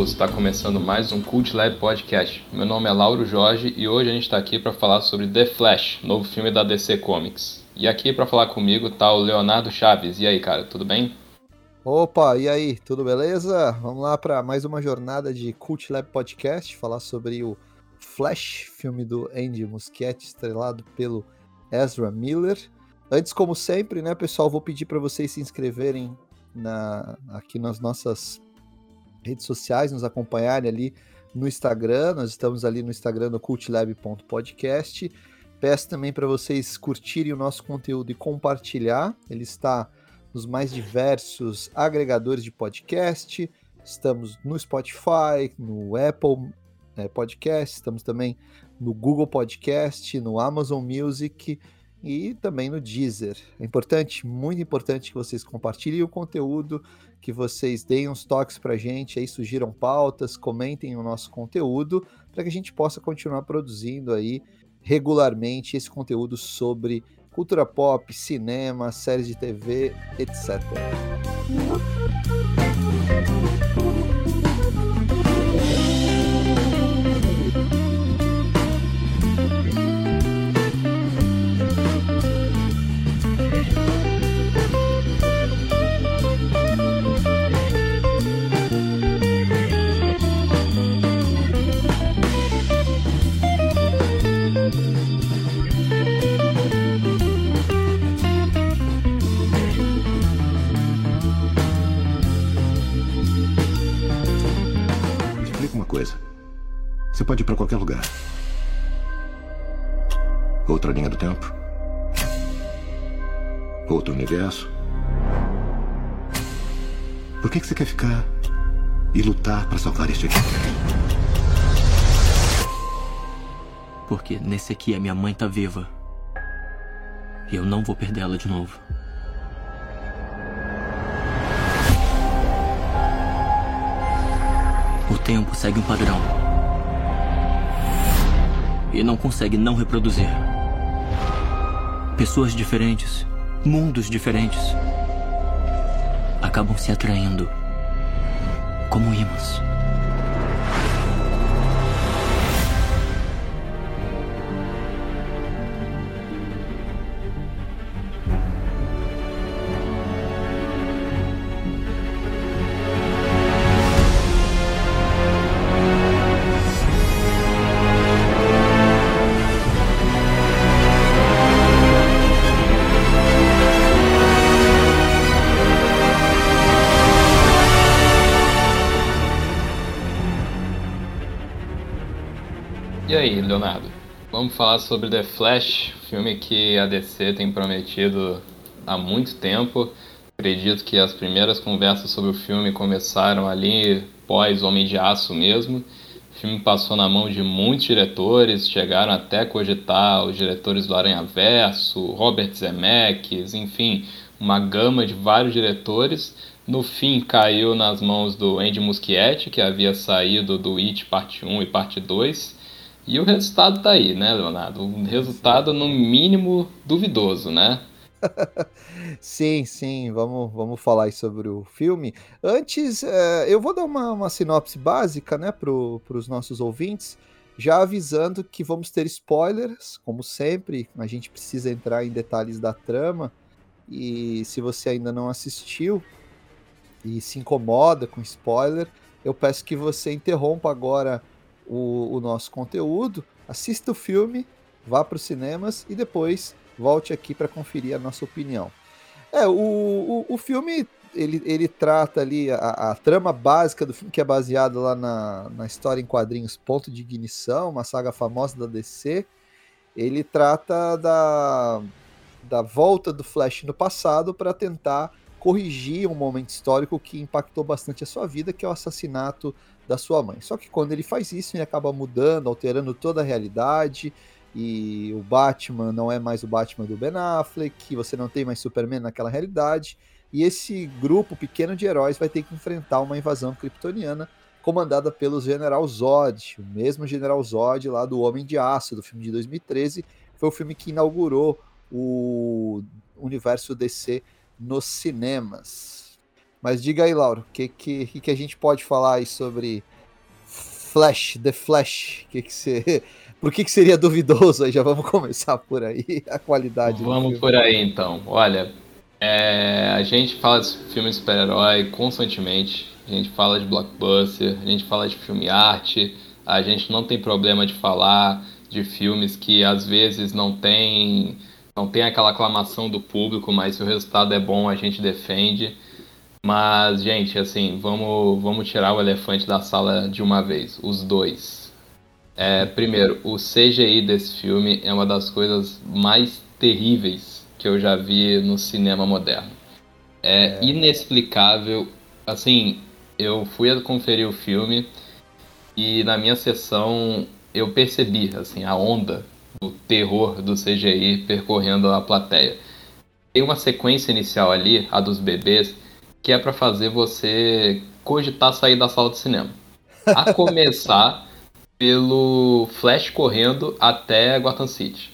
Todos! Está começando mais um Cult Lab Podcast. Meu nome é Lauro Jorge e hoje a gente está aqui para falar sobre The Flash, novo filme da DC Comics. E aqui para falar comigo está o Leonardo Chaves. E aí, cara, tudo bem? Opa, e aí, tudo beleza? Vamos lá para mais uma jornada de Cult Lab Podcast, falar sobre o Flash, filme do Andy Muschietti, estrelado pelo Ezra Miller. Antes, como sempre, né, pessoal, vou pedir para vocês se inscreverem na, aqui nas nossas redes sociais, nos acompanharem ali no Instagram. Nós estamos ali no Instagram do cultlab.podcast. Peço também para vocês curtirem o nosso conteúdo e compartilhar. Ele está nos mais diversos agregadores de podcast. Estamos no Spotify, no Apple é, Podcast, estamos também no Google Podcast, no Amazon Music e também no Deezer. É importante, muito importante que vocês compartilhem o conteúdo, que vocês deem uns toques para a gente, aí sugiram pautas, comentem o nosso conteúdo, para que a gente possa continuar produzindo aí regularmente esse conteúdo sobre cultura pop, cinema, séries de TV, etc. Você pode ir para qualquer lugar. Outra linha do tempo. Outro universo. Por que, que você quer ficar e lutar para salvar este aqui? Porque nesse aqui a minha mãe tá viva. E eu não vou perder ela de novo. O tempo segue um padrão e não consegue não reproduzir. Pessoas diferentes, mundos diferentes, acabam se atraindo como ímãs. Vamos falar sobre The Flash, filme que a DC tem prometido há muito tempo. Acredito que as primeiras conversas sobre o filme começaram ali pós Homem de Aço mesmo. O filme passou na mão de muitos diretores, chegaram até a cogitar os diretores do Aranha Verso, Robert Zemeckis, enfim, uma gama de vários diretores. No fim, caiu nas mãos do Andy Muschietti, que havia saído do It Parte 1 e Parte 2 e o resultado tá aí, né, Leonardo? Um resultado, no mínimo, duvidoso, né? sim, sim, vamos, vamos falar sobre o filme. Antes, é, eu vou dar uma, uma sinopse básica né, para os nossos ouvintes, já avisando que vamos ter spoilers, como sempre, a gente precisa entrar em detalhes da trama. E se você ainda não assistiu e se incomoda com spoiler, eu peço que você interrompa agora o, o nosso conteúdo, assista o filme, vá para os cinemas e depois volte aqui para conferir a nossa opinião. É, o, o, o filme ele, ele trata ali a, a, trama básica do filme, que é baseada lá na, na história em quadrinhos Ponto de Ignição, uma saga famosa da DC. Ele trata da, da volta do Flash no passado para tentar corrigir um momento histórico que impactou bastante a sua vida, que é o assassinato da sua mãe. Só que quando ele faz isso, ele acaba mudando, alterando toda a realidade. E o Batman não é mais o Batman do Ben Affleck, você não tem mais Superman naquela realidade. E esse grupo pequeno de heróis vai ter que enfrentar uma invasão kryptoniana comandada pelo General Zod, o mesmo General Zod lá do Homem de Aço, do filme de 2013. Foi o filme que inaugurou o universo DC nos cinemas. Mas diga aí, Lauro, o que, que, que a gente pode falar aí sobre Flash, The Flash? Que que você... Por que, que seria duvidoso? Aí já vamos começar por aí, a qualidade. Vamos por aí então. Olha, é, a gente fala de filme de super-herói constantemente, a gente fala de blockbuster, a gente fala de filme arte, a gente não tem problema de falar de filmes que às vezes não tem, não tem aquela aclamação do público, mas se o resultado é bom a gente defende. Mas, gente, assim, vamos, vamos tirar o elefante da sala de uma vez, os dois. É, primeiro, o CGI desse filme é uma das coisas mais terríveis que eu já vi no cinema moderno. É, é. inexplicável. Assim, eu fui conferir o filme e na minha sessão eu percebi assim a onda do terror do CGI percorrendo a plateia. Tem uma sequência inicial ali, a dos bebês, que é para fazer você cogitar sair da sala de cinema. A começar pelo Flash correndo até Gotham City.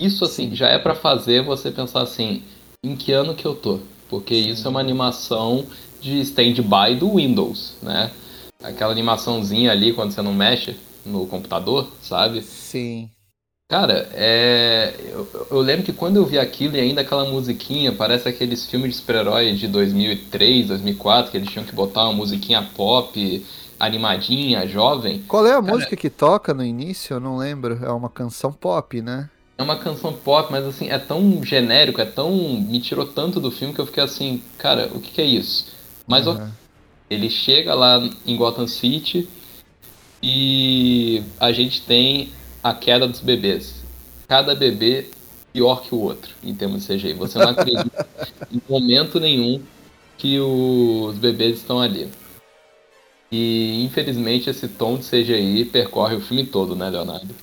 Isso assim já é para fazer você pensar assim, em que ano que eu tô? Porque isso é uma animação de stand-by do Windows, né? Aquela animaçãozinha ali quando você não mexe no computador, sabe? Sim. Cara, é... eu, eu, lembro que quando eu vi aquilo e ainda aquela musiquinha, parece aqueles filmes de super-herói de 2003, 2004, que eles tinham que botar uma musiquinha pop, animadinha, jovem. Qual é a Cara, música que toca no início? Eu não lembro. É uma canção pop, né? É uma canção pop, mas assim, é tão genérico, é tão. me tirou tanto do filme que eu fiquei assim, cara, o que, que é isso? Mas uhum. ele chega lá em Gotham City e a gente tem a queda dos bebês. Cada bebê pior que o outro, em termos de CGI. Você não acredita em momento nenhum que os bebês estão ali. E infelizmente esse tom de CGI percorre o filme todo, né, Leonardo?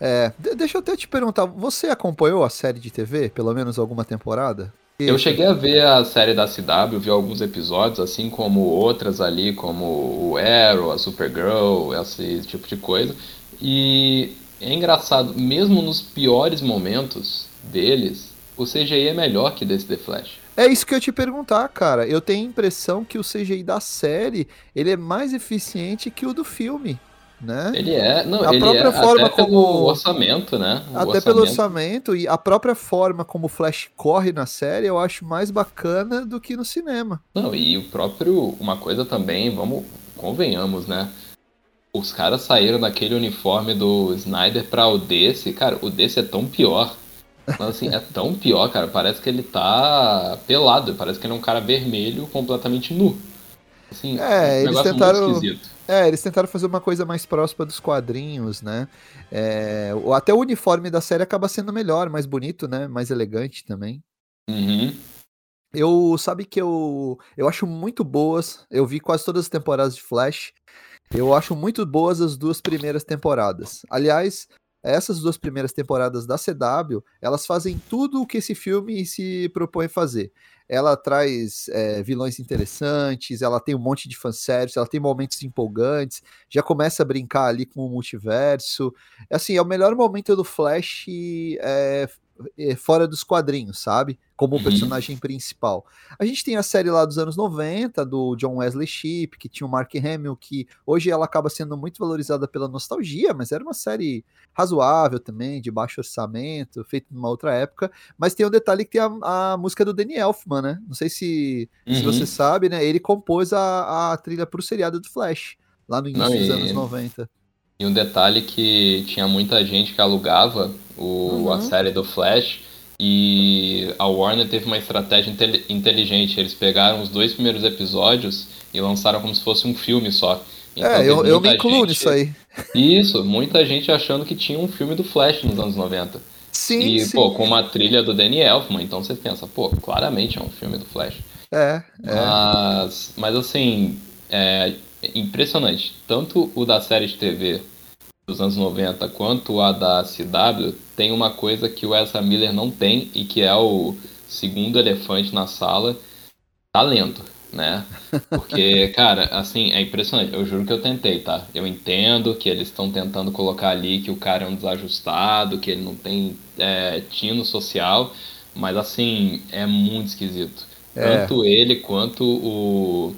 É, deixa eu até te perguntar, você acompanhou a série de TV, pelo menos alguma temporada? Eu cheguei a ver a série da CW, vi alguns episódios, assim como outras ali, como o Arrow, a Supergirl, esse tipo de coisa. E é engraçado, mesmo nos piores momentos deles, o CGI é melhor que desse The Flash. É isso que eu te perguntar, cara. Eu tenho a impressão que o CGI da série ele é mais eficiente que o do filme né? Ele é, não, a própria é, forma até como pelo orçamento, né? O até orçamento. pelo orçamento e a própria forma como o Flash corre na série, eu acho mais bacana do que no cinema. Não, e o próprio uma coisa também, vamos convenhamos, né? Os caras saíram daquele uniforme do Snyder para o desse, cara, o desse é tão pior. Mas, assim, é tão pior, cara. Parece que ele tá pelado. Parece que ele é um cara vermelho completamente nu. Assim, é, um eles tentaram. É, eles tentaram fazer uma coisa mais próxima dos quadrinhos, né? É, até o uniforme da série acaba sendo melhor, mais bonito, né? Mais elegante também. Uhum. Eu sabe que eu eu acho muito boas. Eu vi quase todas as temporadas de Flash. Eu acho muito boas as duas primeiras temporadas. Aliás, essas duas primeiras temporadas da CW, elas fazem tudo o que esse filme se propõe fazer ela traz é, vilões interessantes, ela tem um monte de fanservice, ela tem momentos empolgantes, já começa a brincar ali com o multiverso. Assim, é o melhor momento do Flash é, fora dos quadrinhos, sabe? Como uhum. personagem principal. A gente tem a série lá dos anos 90, do John Wesley Shipp, que tinha o Mark Hamill, que hoje ela acaba sendo muito valorizada pela nostalgia, mas era uma série razoável também, de baixo orçamento, feita numa outra época. Mas tem um detalhe que tem a, a música do Danny Elfman, né? Não sei se, uhum. se você sabe, né? Ele compôs a, a trilha pro seriado do Flash, lá no início Não, dos anos 90. E um detalhe que tinha muita gente que alugava o, uhum. a série do Flash e a Warner teve uma estratégia inteligente. Eles pegaram os dois primeiros episódios e lançaram como se fosse um filme só. Então, é, eu, eu me incluo gente... nisso aí. Isso, muita gente achando que tinha um filme do Flash nos anos 90. Sim, e, sim. pô, com uma trilha do Danny Elfman, então você pensa, pô, claramente é um filme do Flash. É, é. Mas, mas assim, é, impressionante. Tanto o da série de TV dos anos 90 quanto a da CW tem uma coisa que o Ezra Miller não tem e que é o segundo elefante na sala, talento, né? Porque, cara, assim, é impressionante. Eu juro que eu tentei, tá? Eu entendo que eles estão tentando colocar ali que o cara é um desajustado, que ele não tem é, tino social, mas assim, é muito esquisito. É. Tanto ele quanto o,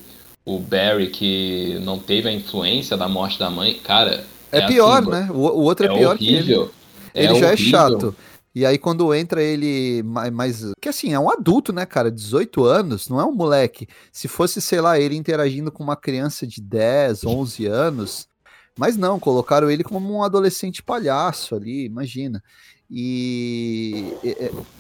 o Barry, que não teve a influência da morte da mãe, cara. É, é pior, assim, né? O, o, outro é, é pior horrível. que ele. Ele é já horrível. é chato. E aí, quando entra ele mais. Que assim, é um adulto, né, cara? 18 anos, não é um moleque. Se fosse, sei lá, ele interagindo com uma criança de 10, 11 anos. Mas não, colocaram ele como um adolescente palhaço ali, imagina. E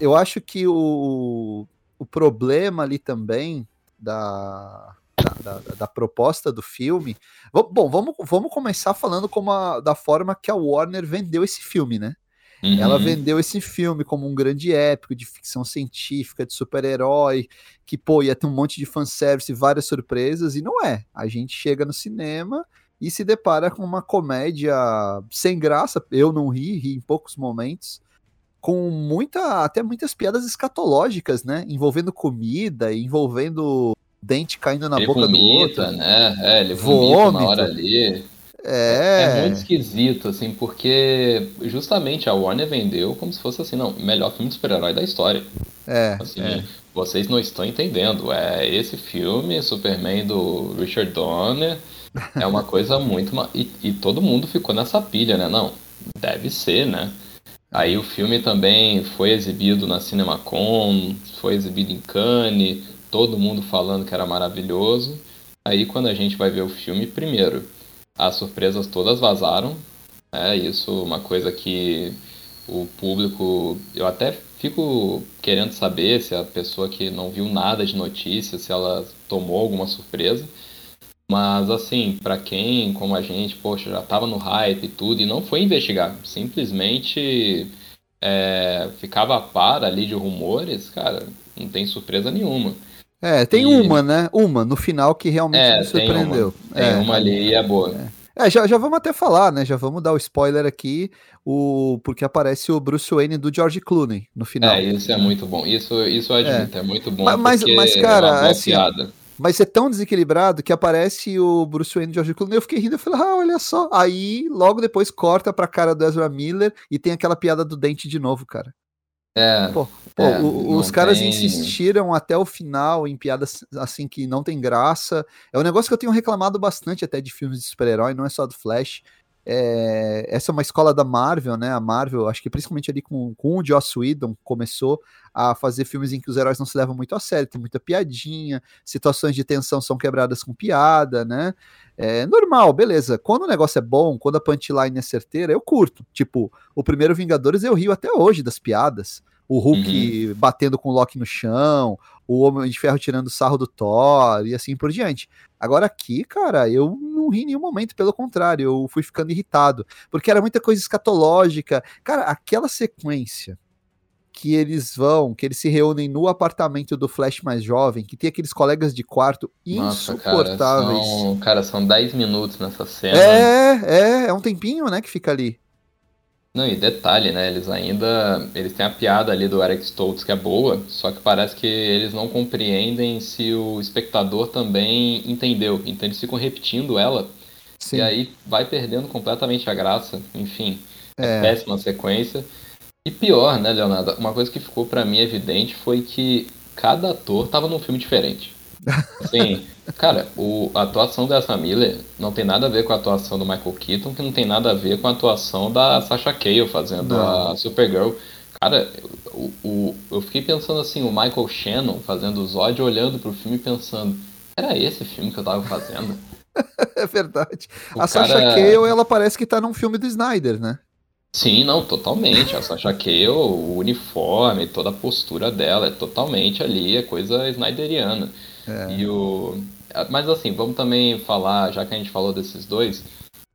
eu acho que o, o problema ali também da, da, da, da, proposta do filme. Bom, vamos, vamos começar falando como a, da forma que a Warner vendeu esse filme, né? Uhum. Ela vendeu esse filme como um grande épico de ficção científica, de super-herói, que, pô, ia ter um monte de fanservice e várias surpresas, e não é. A gente chega no cinema e se depara com uma comédia sem graça, eu não ri, ri em poucos momentos, com muita, até muitas piadas escatológicas, né? Envolvendo comida, envolvendo dente caindo na ele boca vomita, do outro. né? É, ele vomita na hora ali. É. é muito esquisito, assim, porque justamente a Warner vendeu como se fosse assim, não, melhor filme de super-herói da história. É. Assim, é. vocês não estão entendendo. É esse filme, Superman do Richard Donner, é uma coisa muito. E, e todo mundo ficou nessa pilha, né? Não, deve ser, né? Aí o filme também foi exibido na CinemaCon, foi exibido em Cannes, todo mundo falando que era maravilhoso. Aí quando a gente vai ver o filme, primeiro, as surpresas todas vazaram. É isso, uma coisa que o público. Eu até fico querendo saber se a pessoa que não viu nada de notícia, se ela tomou alguma surpresa. Mas assim, para quem, como a gente, poxa, já tava no hype e tudo, e não foi investigar, simplesmente é, ficava a par ali de rumores, cara, não tem surpresa nenhuma. É, tem e... uma, né? Uma, no final que realmente é, me surpreendeu. Tem uma, tem é, uma ali e é boa. É. é. já, já vamos até falar, né? Já vamos dar o spoiler aqui, o, porque aparece o Bruce Wayne do George Clooney no final. É, isso é muito bom. Isso, isso eu admito, é, é muito bom. Mas, mas cara, é assim, piada. mas é tão desequilibrado que aparece o Bruce Wayne do George Clooney. Eu fiquei rindo, eu falei, ah, olha só. Aí, logo depois, corta pra cara do Ezra Miller e tem aquela piada do dente de novo, cara. É. Pô, pô é, o, os caras tem... insistiram até o final em piadas assim que não tem graça. É um negócio que eu tenho reclamado bastante até de filmes de super-herói, não é só do Flash. É, essa é uma escola da Marvel, né? A Marvel, acho que principalmente ali com, com o Joss Whedon, começou a fazer filmes em que os heróis não se levam muito a sério, tem muita piadinha, situações de tensão são quebradas com piada, né? É normal, beleza. Quando o negócio é bom, quando a punchline é certeira, eu curto. Tipo, o primeiro Vingadores eu rio até hoje das piadas. O Hulk uhum. batendo com o Loki no chão, o Homem de Ferro tirando sarro do Thor e assim por diante. Agora aqui, cara, eu não ri em nenhum momento, pelo contrário, eu fui ficando irritado, porque era muita coisa escatológica. Cara, aquela sequência que eles vão, que eles se reúnem no apartamento do Flash mais jovem, que tem aqueles colegas de quarto Nossa, insuportáveis. Cara, são, cara, são 10 minutos nessa cena. É, é, é um tempinho, né, que fica ali. Não, e detalhe, né, eles ainda, eles têm a piada ali do Eric Stoltz que é boa, só que parece que eles não compreendem se o espectador também entendeu, então eles ficam repetindo ela, Sim. e aí vai perdendo completamente a graça, enfim, é, é péssima sequência. E pior, né, Leonardo? Uma coisa que ficou para mim evidente foi que cada ator tava num filme diferente. Sim, cara, o, a atuação dessa Miller não tem nada a ver com a atuação do Michael Keaton, que não tem nada a ver com a atuação da Sasha Cale fazendo não. a Supergirl. Cara, o, o, eu fiquei pensando assim, o Michael Shannon fazendo o Zod, olhando pro filme e pensando, era esse filme que eu tava fazendo? é verdade. O a cara... Sasha Cale, ela parece que tá num filme do Snyder, né? Sim, não, totalmente. A Sasha Cale, o uniforme, toda a postura dela é totalmente ali, é coisa snyderiana. É. E o... Mas assim, vamos também falar, já que a gente falou desses dois,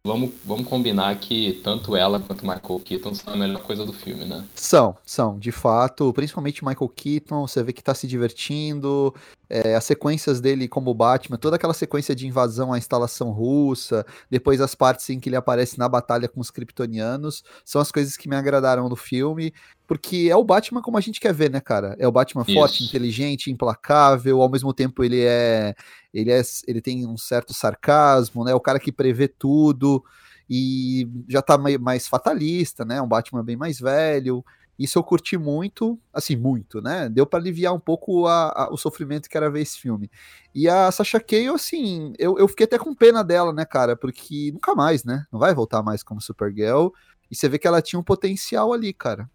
Vamos, vamos combinar que tanto ela quanto Michael Keaton são a melhor coisa do filme, né? São, são, de fato. Principalmente Michael Keaton, você vê que tá se divertindo. É, as sequências dele como Batman, toda aquela sequência de invasão à instalação russa, depois as partes em que ele aparece na batalha com os kryptonianos, são as coisas que me agradaram do filme, porque é o Batman como a gente quer ver, né, cara? É o Batman Isso. forte, inteligente, implacável, ao mesmo tempo ele é ele é ele tem um certo sarcasmo, né? O cara que prevê tudo e já tá mais fatalista, né? Um Batman bem mais velho. Isso eu curti muito, assim, muito, né? Deu para aliviar um pouco a, a, o sofrimento que era ver esse filme. E a Sasha Cale, assim, eu, eu fiquei até com pena dela, né, cara? Porque nunca mais, né? Não vai voltar mais como Supergirl. E você vê que ela tinha um potencial ali, cara.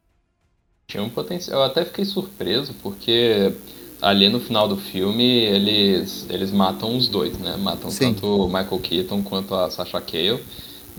Tinha um potencial. Eu até fiquei surpreso, porque ali no final do filme eles, eles matam os dois, né? Matam Sim. tanto o Michael Keaton quanto a Sasha Cale.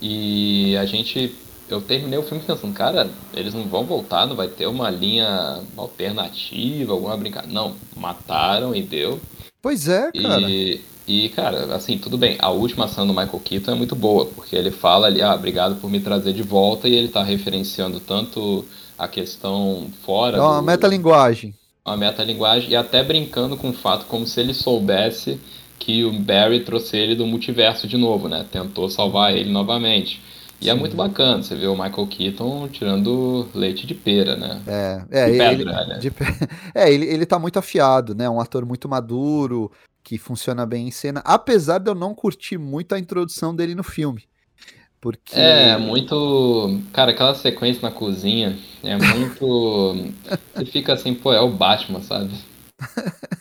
E a gente eu terminei o filme pensando, cara, eles não vão voltar, não vai ter uma linha alternativa, alguma brincadeira. Não, mataram e deu. Pois é, cara. E, e, cara, assim, tudo bem. A última ação do Michael Keaton é muito boa, porque ele fala ali, ah, obrigado por me trazer de volta, e ele tá referenciando tanto a questão fora. É uma do, metalinguagem. Uma metalinguagem, e até brincando com o fato como se ele soubesse que o Barry trouxe ele do multiverso de novo, né? Tentou salvar ele novamente. E é muito bacana, você vê o Michael Keaton tirando leite de pera, né? É, é, de pedra, ele, de, é ele, ele tá muito afiado, né? Um ator muito maduro, que funciona bem em cena, apesar de eu não curtir muito a introdução dele no filme. Porque... É, muito. Cara, aquela sequência na cozinha é muito. você fica assim, pô, é o Batman, sabe?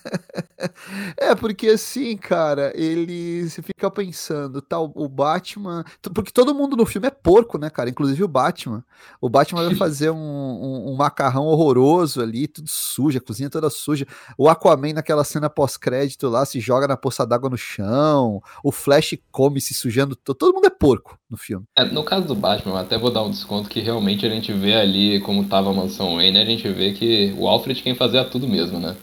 É, porque assim, cara, ele se fica pensando, tal, o Batman. Porque todo mundo no filme é porco, né, cara? Inclusive o Batman. O Batman vai fazer um, um, um macarrão horroroso ali, tudo sujo, a cozinha toda suja. O Aquaman naquela cena pós-crédito lá se joga na poça d'água no chão. O Flash come se sujando. Todo mundo é porco no filme. É, no caso do Batman, eu até vou dar um desconto que realmente a gente vê ali como tava a mansão Wayne, a gente vê que o Alfred quem fazia tudo mesmo, né?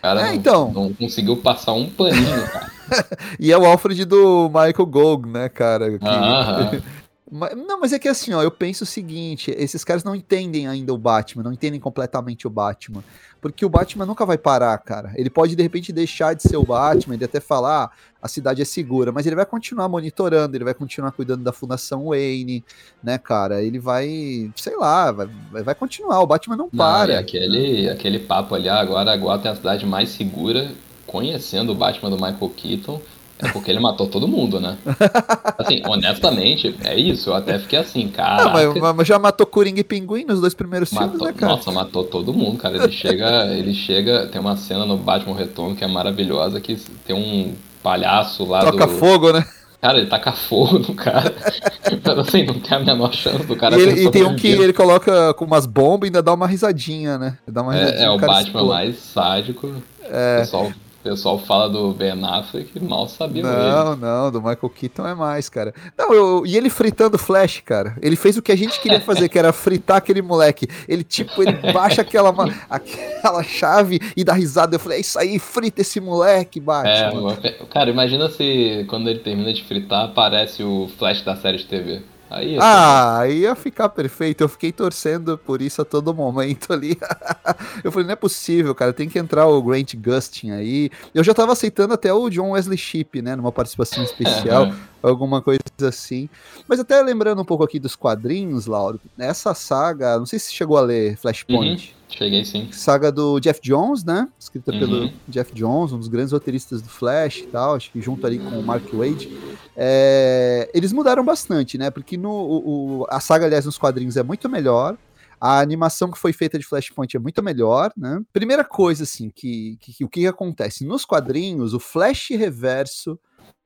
Cara é, não, então. não conseguiu passar um paninho, cara. e é o Alfred do Michael Gog, né, cara? Que... Ah, Não, mas é que assim, ó, eu penso o seguinte: esses caras não entendem ainda o Batman, não entendem completamente o Batman. Porque o Batman nunca vai parar, cara. Ele pode de repente deixar de ser o Batman, ele até falar ah, a cidade é segura, mas ele vai continuar monitorando, ele vai continuar cuidando da Fundação Wayne, né, cara? Ele vai, sei lá, vai, vai continuar. O Batman não, não para. aquele, aquele papo ali, ah, agora a Gotham é a cidade mais segura, conhecendo o Batman do Michael Keaton é porque ele matou todo mundo, né? Assim, honestamente, é isso. Eu até fiquei assim, cara. Mas, mas, já matou Coringa e Pinguim nos dois primeiros matou, filmes, né, cara? Nossa, matou todo mundo, cara. Ele chega, ele chega. Tem uma cena no Batman Retorno que é maravilhosa, que tem um palhaço lá Toca do. fogo, né? Cara, ele taca fogo no cara. Mas assim, não tem a menor chance do cara E, ele, e tem um que ele coloca com umas bombas e ainda dá uma risadinha, né? Dá uma risadinha, é, é o Batman mais sádico. É. O pessoal o pessoal fala do Ben Affleck, mal sabia Não, ele. não, do Michael Keaton é mais, cara. Não, eu, e ele fritando Flash, cara. Ele fez o que a gente queria fazer, que era fritar aquele moleque. Ele, tipo, ele baixa aquela, aquela chave e dá risada. Eu falei, é isso aí, frita esse moleque, Batman. É, cara, imagina se quando ele termina de fritar, aparece o Flash da série de TV. Aí ah, aí ia ficar perfeito. Eu fiquei torcendo por isso a todo momento ali. eu falei, não é possível, cara. Tem que entrar o Grant Gustin aí. Eu já tava aceitando até o John Wesley Shipp, né? Numa participação especial, alguma coisa assim. Mas até lembrando um pouco aqui dos quadrinhos, Lauro, essa saga, não sei se chegou a ler Flashpoint. Uhum. Cheguei sim. Saga do Jeff Jones, né? Escrita uhum. pelo Jeff Jones, um dos grandes roteiristas do Flash e tal, acho que junto ali com o Mark Wade. É... Eles mudaram bastante, né? Porque no, o, a saga, aliás, nos quadrinhos é muito melhor. A animação que foi feita de Flashpoint é muito melhor, né? Primeira coisa, assim, que, que, que o que acontece? Nos quadrinhos, o Flash Reverso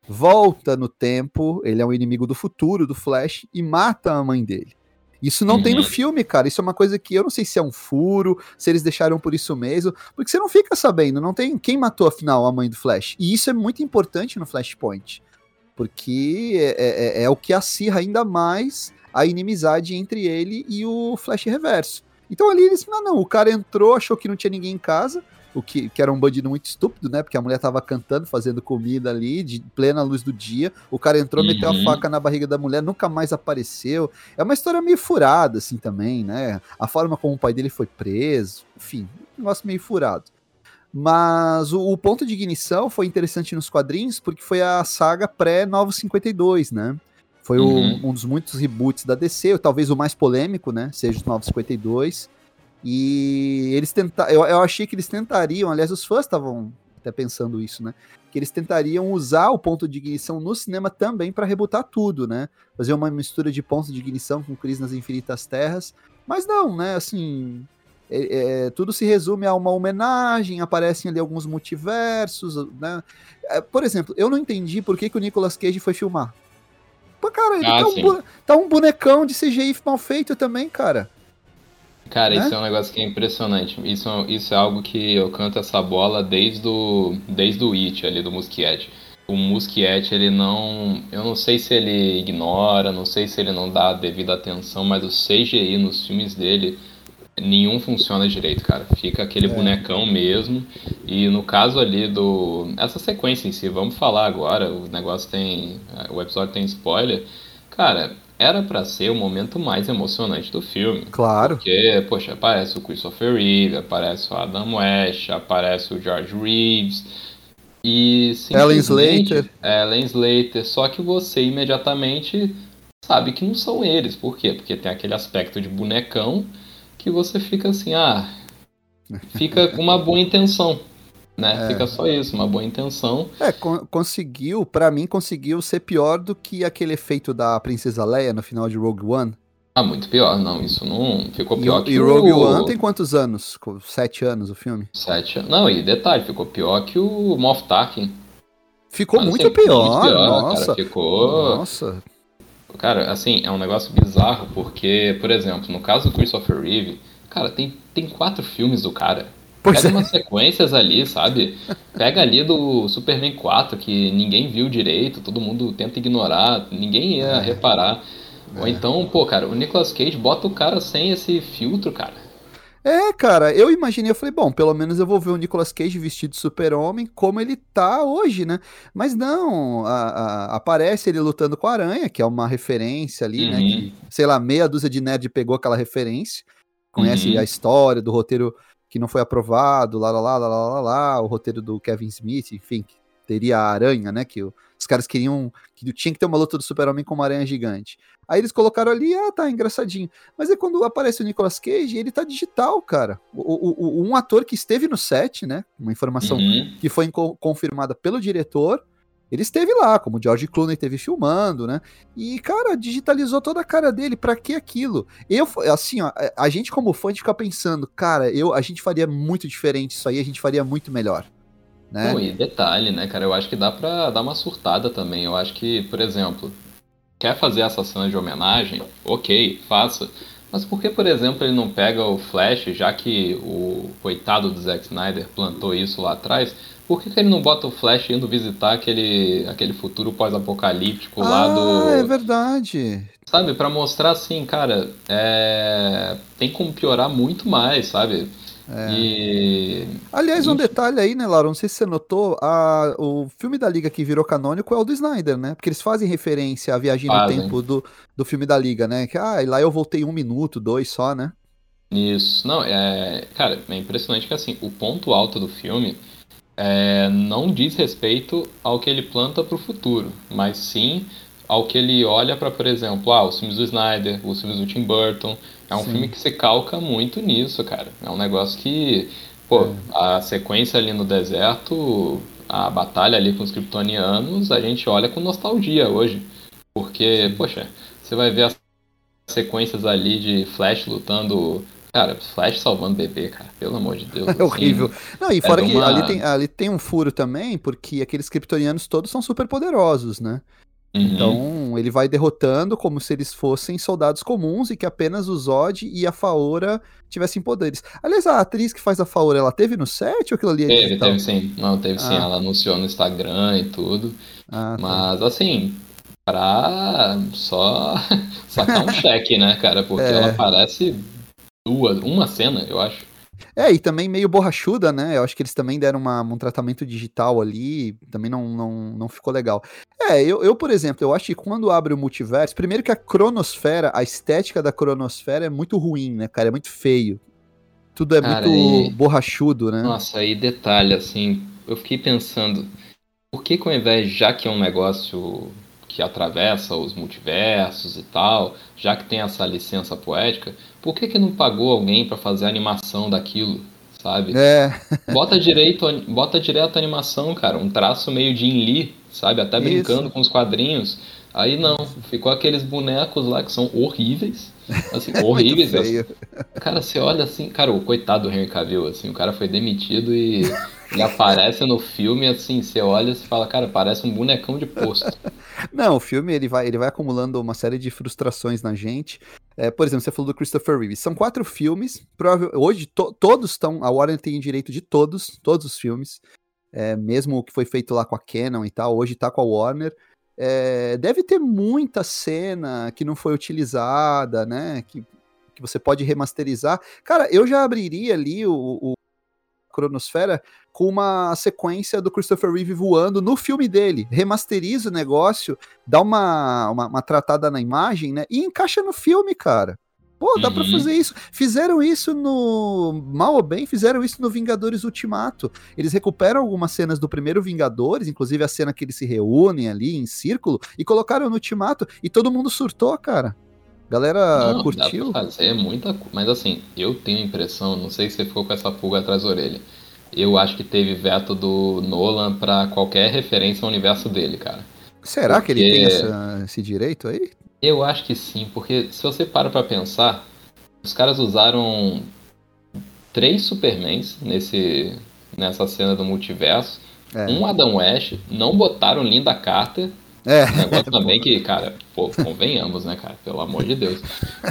volta no tempo, ele é um inimigo do futuro do Flash e mata a mãe dele. Isso não uhum. tem no uhum. filme, cara. Isso é uma coisa que eu não sei se é um furo, se eles deixaram por isso mesmo, porque você não fica sabendo, não tem quem matou afinal a mãe do Flash. E isso é muito importante no Flashpoint, porque é, é, é, é o que acirra ainda mais a inimizade entre ele e o Flash Reverso. Então ali eles falaram, não, o cara entrou, achou que não tinha ninguém em casa, o que, que era um bandido muito estúpido, né? Porque a mulher tava cantando, fazendo comida ali, de plena luz do dia. O cara entrou, uhum. meteu a faca na barriga da mulher, nunca mais apareceu. É uma história meio furada, assim, também, né? A forma como o pai dele foi preso, enfim, um negócio meio furado. Mas o, o ponto de ignição foi interessante nos quadrinhos, porque foi a saga pré-Novo 52, né? Foi uhum. o, um dos muitos reboots da DC, talvez o mais polêmico, né? Seja os 952. E eles tentaram. Eu, eu achei que eles tentariam, aliás, os fãs estavam até pensando isso, né? Que eles tentariam usar o ponto de ignição no cinema também para rebutar tudo, né? Fazer uma mistura de pontos de ignição com Crise nas Infinitas Terras. Mas não, né? Assim. é, é, tudo se resume a uma homenagem, aparecem ali alguns multiversos, né? É, por exemplo, eu não entendi por que, que o Nicolas Cage foi filmar. Pô, cara, ele ah, tá, um, tá, um, bonecão de CGI mal feito também, cara. Cara, né? isso é um negócio que é impressionante. Isso, isso é algo que eu canto essa bola desde o, desde o It ali do Muschietti. O Muschietti, ele não. Eu não sei se ele ignora, não sei se ele não dá a devida atenção, mas o CGI nos filmes dele nenhum funciona direito, cara. Fica aquele é. bonecão mesmo. E no caso ali do. Essa sequência em si, vamos falar agora. O negócio tem. O episódio tem spoiler. Cara, era para ser o momento mais emocionante do filme. Claro. Porque, poxa, aparece o Christopher Reeve, aparece o Adam West, aparece o George Reeves. E Ellen Slater. Ellen Slater. Só que você imediatamente sabe que não são eles. Por quê? Porque tem aquele aspecto de bonecão que você fica assim, ah, fica com uma boa intenção. Né? É. Fica só isso, uma boa intenção. É, con conseguiu, para mim, conseguiu ser pior do que aquele efeito da Princesa Leia no final de Rogue One. Ah, muito pior, não, isso não ficou pior e, que e o... Rogue One tem quantos anos? Sete anos o filme? Sete Não, e detalhe, ficou pior que o Moff Tarkin. Ficou Mas, muito, assim, pior, muito pior, nossa. Cara, ficou... Nossa. Cara, assim, é um negócio bizarro, porque, por exemplo, no caso do Christopher Reeve, cara, tem, tem quatro filmes do cara. Pois Pega é. umas sequências ali, sabe? Pega ali do Superman 4, que ninguém viu direito, todo mundo tenta ignorar, ninguém ia é. reparar. É. Ou então, pô, cara, o Nicolas Cage bota o cara sem esse filtro, cara. É, cara, eu imaginei, eu falei, bom, pelo menos eu vou ver o Nicolas Cage vestido de super-homem como ele tá hoje, né? Mas não, a, a, aparece ele lutando com a aranha, que é uma referência ali, né? uhum. né? Que, sei lá, meia dúzia de nerd pegou aquela referência, conhece uhum. a história do roteiro que não foi aprovado, lá, lá, lá, lá, lá, lá, o roteiro do Kevin Smith, enfim, que teria a aranha, né? Que os caras queriam, que tinha que ter uma luta do super-homem com uma aranha gigante. Aí eles colocaram ali, ah, tá, engraçadinho. Mas é quando aparece o Nicolas Cage, ele tá digital, cara. O, o, um ator que esteve no set, né? Uma informação uhum. que foi confirmada pelo diretor. Ele esteve lá, como o George Clooney esteve filmando, né? E, cara, digitalizou toda a cara dele. Pra que aquilo? Eu, assim, ó, a gente como fã, gente fica pensando, cara, eu, a gente faria muito diferente isso aí, a gente faria muito melhor. Né? Pô, e detalhe, né, cara? Eu acho que dá pra dar uma surtada também. Eu acho que, por exemplo, quer fazer essa cena de homenagem, ok, faça. Mas por que, por exemplo, ele não pega o Flash, já que o coitado do Zack Snyder plantou isso lá atrás? Por que, que ele não bota o Flash indo visitar aquele, aquele futuro pós-apocalíptico ah, lá do. É verdade. Sabe, para mostrar assim, cara, é... tem como piorar muito mais, sabe? É. E... Aliás, um detalhe aí, né, Laura? Não sei se você notou, a, o filme da Liga que virou canônico é o do Snyder, né? Porque eles fazem referência à viagem fazem. no tempo do, do filme da Liga, né? Que ah, lá eu voltei um minuto, dois só, né? Isso. Não, é. Cara, é impressionante que assim, o ponto alto do filme é, não diz respeito ao que ele planta para o futuro, mas sim ao que ele olha para, por exemplo, ah, os filmes do Snyder, os filmes do Tim Burton. É um Sim. filme que se calca muito nisso, cara. É um negócio que, pô, é. a sequência ali no deserto, a batalha ali com os kryptonianos, a gente olha com nostalgia hoje. Porque, poxa, você vai ver as sequências ali de Flash lutando Cara, Flash salvando bebê, cara, pelo amor de Deus. É assim, horrível. Não, e é fora é que uma... ali, tem, ali tem um furo também, porque aqueles kryptonianos todos são super poderosos, né? Uhum. Então ele vai derrotando como se eles fossem soldados comuns e que apenas o Zod e a Faora tivessem poderes. Aliás, a atriz que faz a Faora, ela teve no set ou aquilo ali? É teve, digital? teve sim. Não, teve ah. sim. Ela anunciou no Instagram e tudo. Ah, tá. Mas assim, pra só sacar um cheque, né, cara? Porque é. ela parece duas, uma cena, eu acho. É, e também meio borrachuda, né? Eu acho que eles também deram uma, um tratamento digital ali, também não, não, não ficou legal. É, eu, eu, por exemplo, eu acho que quando abre o multiverso, primeiro que a cronosfera, a estética da cronosfera é muito ruim, né, cara? É muito feio. Tudo é cara, muito e... borrachudo, né? Nossa, aí detalhe, assim, eu fiquei pensando, por que, que ao invés, já que é um negócio que atravessa os multiversos e tal, já que tem essa licença poética, por que, que não pagou alguém para fazer a animação daquilo, sabe? É. bota direito, bota direto a animação, cara, um traço meio de Lee, sabe? Até brincando Isso. com os quadrinhos. Aí não, ficou aqueles bonecos lá que são horríveis. Assim, É horríveis. assim. feio. Cara, você olha assim, cara, o coitado do Henry Cavill, assim, o cara foi demitido e ele aparece no filme, assim, você olha e fala, cara, parece um bonecão de posto. Não, o filme ele vai, ele vai acumulando uma série de frustrações na gente. É, por exemplo, você falou do Christopher Reeve. São quatro filmes. Provável, hoje to- todos estão. A Warner tem direito de todos, todos os filmes. É, mesmo o que foi feito lá com a Canon e tal, hoje tá com a Warner. É, deve ter muita cena que não foi utilizada, né? Que, que você pode remasterizar. Cara, eu já abriria ali o, o Cronosfera com uma sequência do Christopher Reeve voando no filme dele. Remasteriza o negócio, dá uma, uma, uma tratada na imagem, né? E encaixa no filme, cara. Pô, dá pra Uhum. fazer isso. Fizeram isso no. Mal ou bem, fizeram isso no Vingadores Ultimato. Eles recuperam algumas cenas do primeiro Vingadores, inclusive a cena que eles se reúnem ali em círculo, e colocaram no Ultimato. E todo mundo surtou, cara. Galera Não, curtiu. Dá pra fazer muita. Mas assim, eu tenho a impressão, não sei se você ficou com essa pulga atrás da orelha. Eu acho que teve veto do Nolan pra qualquer referência ao universo dele, cara. Será que ele porque- tem essa- esse direito aí? Eu acho que sim, porque se você para pra pensar, os caras usaram três Supermans nesse, nessa cena do multiverso. É. Um Adam West, não botaram Linda Carter. É. Negócio também que, cara, pô, convenhamos, né, cara? Pelo amor de Deus.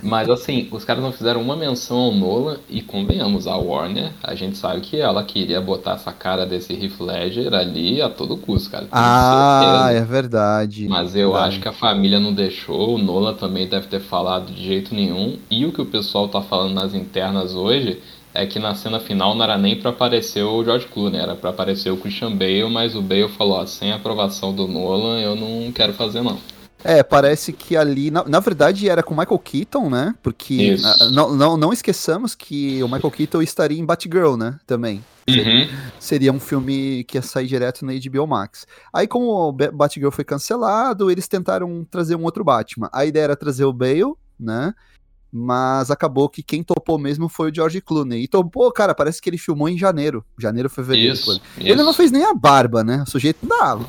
Mas assim, os caras não fizeram uma menção ao Nolan e convenhamos, a Warner, a gente sabe que ela queria botar essa cara desse Heath Ledger ali a todo custo, cara. Ah, é verdade. Mas eu Verdade. acho que a família não deixou, o Nolan também deve ter falado de jeito nenhum. E o que o pessoal tá falando nas internas hoje é que na cena final não era nem pra aparecer o George Clooney, era pra aparecer o Christian Bale, mas o Bale falou, ó, sem aprovação do Nolan eu não quero fazer não. É, parece que ali, na, na verdade, era com Michael Keaton, né? Porque ah, não, não, não esqueçamos que o Michael Keaton estaria em Batgirl, né? Também. Uhum. Seria um filme que ia sair direto na HBO Max. Aí, como o Ba- Batgirl foi cancelado, eles tentaram trazer um outro Batman. A ideia era trazer o Bale, né? Mas acabou que quem topou mesmo foi o George Clooney. E topou, cara, parece que ele filmou em janeiro. Janeiro, fevereiro. Isso, aí. Ele não isso. fez nem a barba, né? O sujeito, não,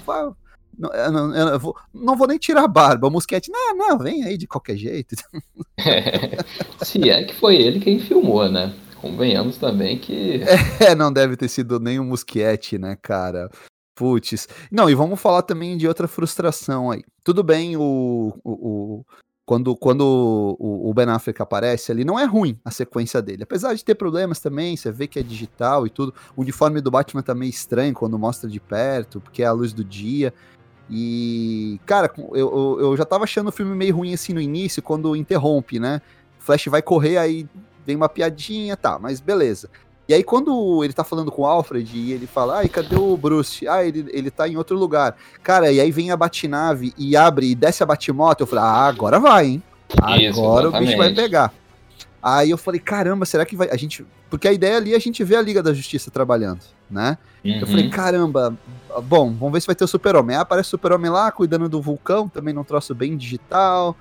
eu não, eu vou, não vou nem tirar a barba. O Mosquete, não, não, vem aí de qualquer jeito. Se é que foi ele quem filmou, né? Convenhamos também que. É, não deve ter sido nem o Mosquete, né, cara? Putz. Não, e vamos falar também de outra frustração aí. Tudo bem, o, o- quando, quando o, o Ben Affleck aparece ali, não é ruim a sequência dele. Apesar de ter problemas também, você vê que é digital e tudo. O uniforme do Batman tá meio estranho quando mostra de perto, porque é a luz do dia. E, cara, eu, eu, eu já tava achando o filme meio ruim assim no início, quando interrompe, né? Flash vai correr, aí vem uma piadinha, tá, mas beleza. E aí, quando ele tá falando com o Alfred e ele fala, ai, cadê o Bruce? Ah, ele, ele tá em outro lugar. Cara, e aí vem a Batinave e abre e desce a Batimoto. Eu falei, ah, agora vai, hein? Isso, Agora o bicho vai pegar. Aí eu falei, caramba, será que vai. A gente. Porque a ideia ali é a gente vê a Liga da Justiça trabalhando, né? Eu Uhum. falei, caramba, bom, vamos ver se vai ter o Super-Homem. Aí aparece o Super-Homem lá, cuidando do vulcão, também num troço bem digital.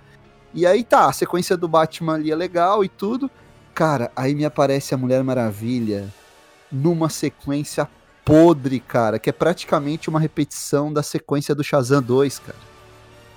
E aí tá, a sequência do Batman ali é legal e tudo. Cara, aí me aparece a Mulher Maravilha numa sequência podre, cara, que é praticamente uma repetição da sequência do Shazam 2, cara.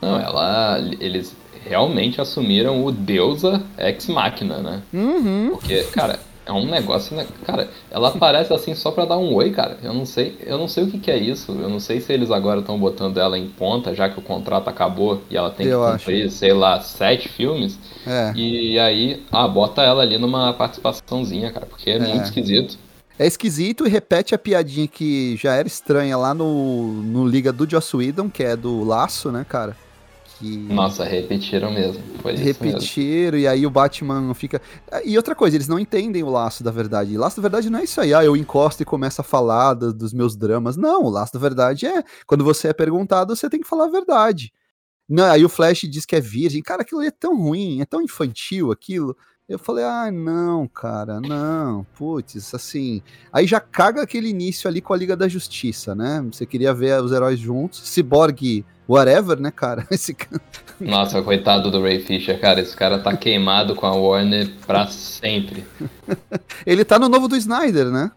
Não, ela. Eles realmente assumiram o deusa ex machina, né? Uhum. Porque, cara, é um negócio, né? Cara, ela aparece assim só pra dar um oi, cara. Eu não sei, eu não sei o que, que é isso. Eu não sei se eles agora estão botando ela em ponta, já que o contrato acabou e ela tem Eu que cumprir, sei lá, sete filmes. É. E aí, ah, bota ela ali numa participaçãozinha, cara, porque é, É. muito esquisito. É esquisito e repete a piadinha que já era estranha lá no, no Liga do Joss Whedon, que é do Laço, né, cara? Que Nossa, repetiram mesmo. Foi isso mesmo. repetiram, e aí o Batman fica. E outra coisa, eles não entendem o laço da verdade. E laço da verdade não é isso aí, ah, eu encosto e começo a falar do- dos meus dramas. Não, o laço da verdade é quando você é perguntado, você tem que falar a verdade. Não, aí o Flash diz que é virgem. Cara, aquilo ali é tão ruim, é tão infantil aquilo. Eu falei, ah, não, cara, não, putz, assim. Aí já caga aquele início ali com a Liga da Justiça, né? Você queria ver os heróis juntos, Cyborg, whatever, né, cara? Esse. Nossa, coitado do Ray Fisher, cara. Esse cara tá queimado com a Warner pra sempre. Ele tá no novo do Snyder, né?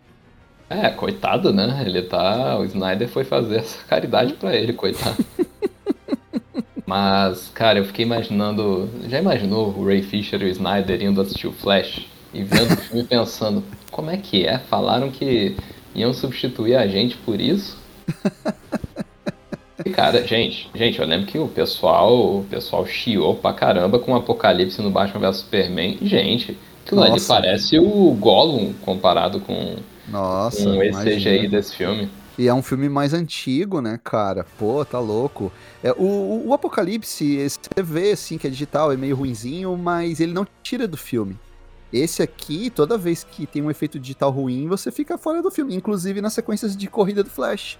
É, coitado, né? Ele tá. O Snyder foi fazer essa caridade pra ele, coitado. Mas, cara, eu fiquei imaginando. Já imaginou o Ray Fisher e o Snyder indo assistir o Flash e vendo o filme pensando, como é que é? Falaram que iam substituir a gente por isso? E, cara, gente, gente, eu lembro que o pessoal, o pessoal chiou pra caramba com o Apocalipse no Batman vs Superman. Gente, aquilo ali parece o Gollum comparado com, Nossa, com esse CGI desse filme. E é um filme mais antigo, né, cara? Pô, tá louco. É, o, o, Apocalipse, você vê, assim, que é digital, é meio ruinzinho, mas ele não tira do filme. Esse aqui, toda vez que tem um efeito digital ruim, você fica fora do filme, inclusive nas sequências de corrida do Flash.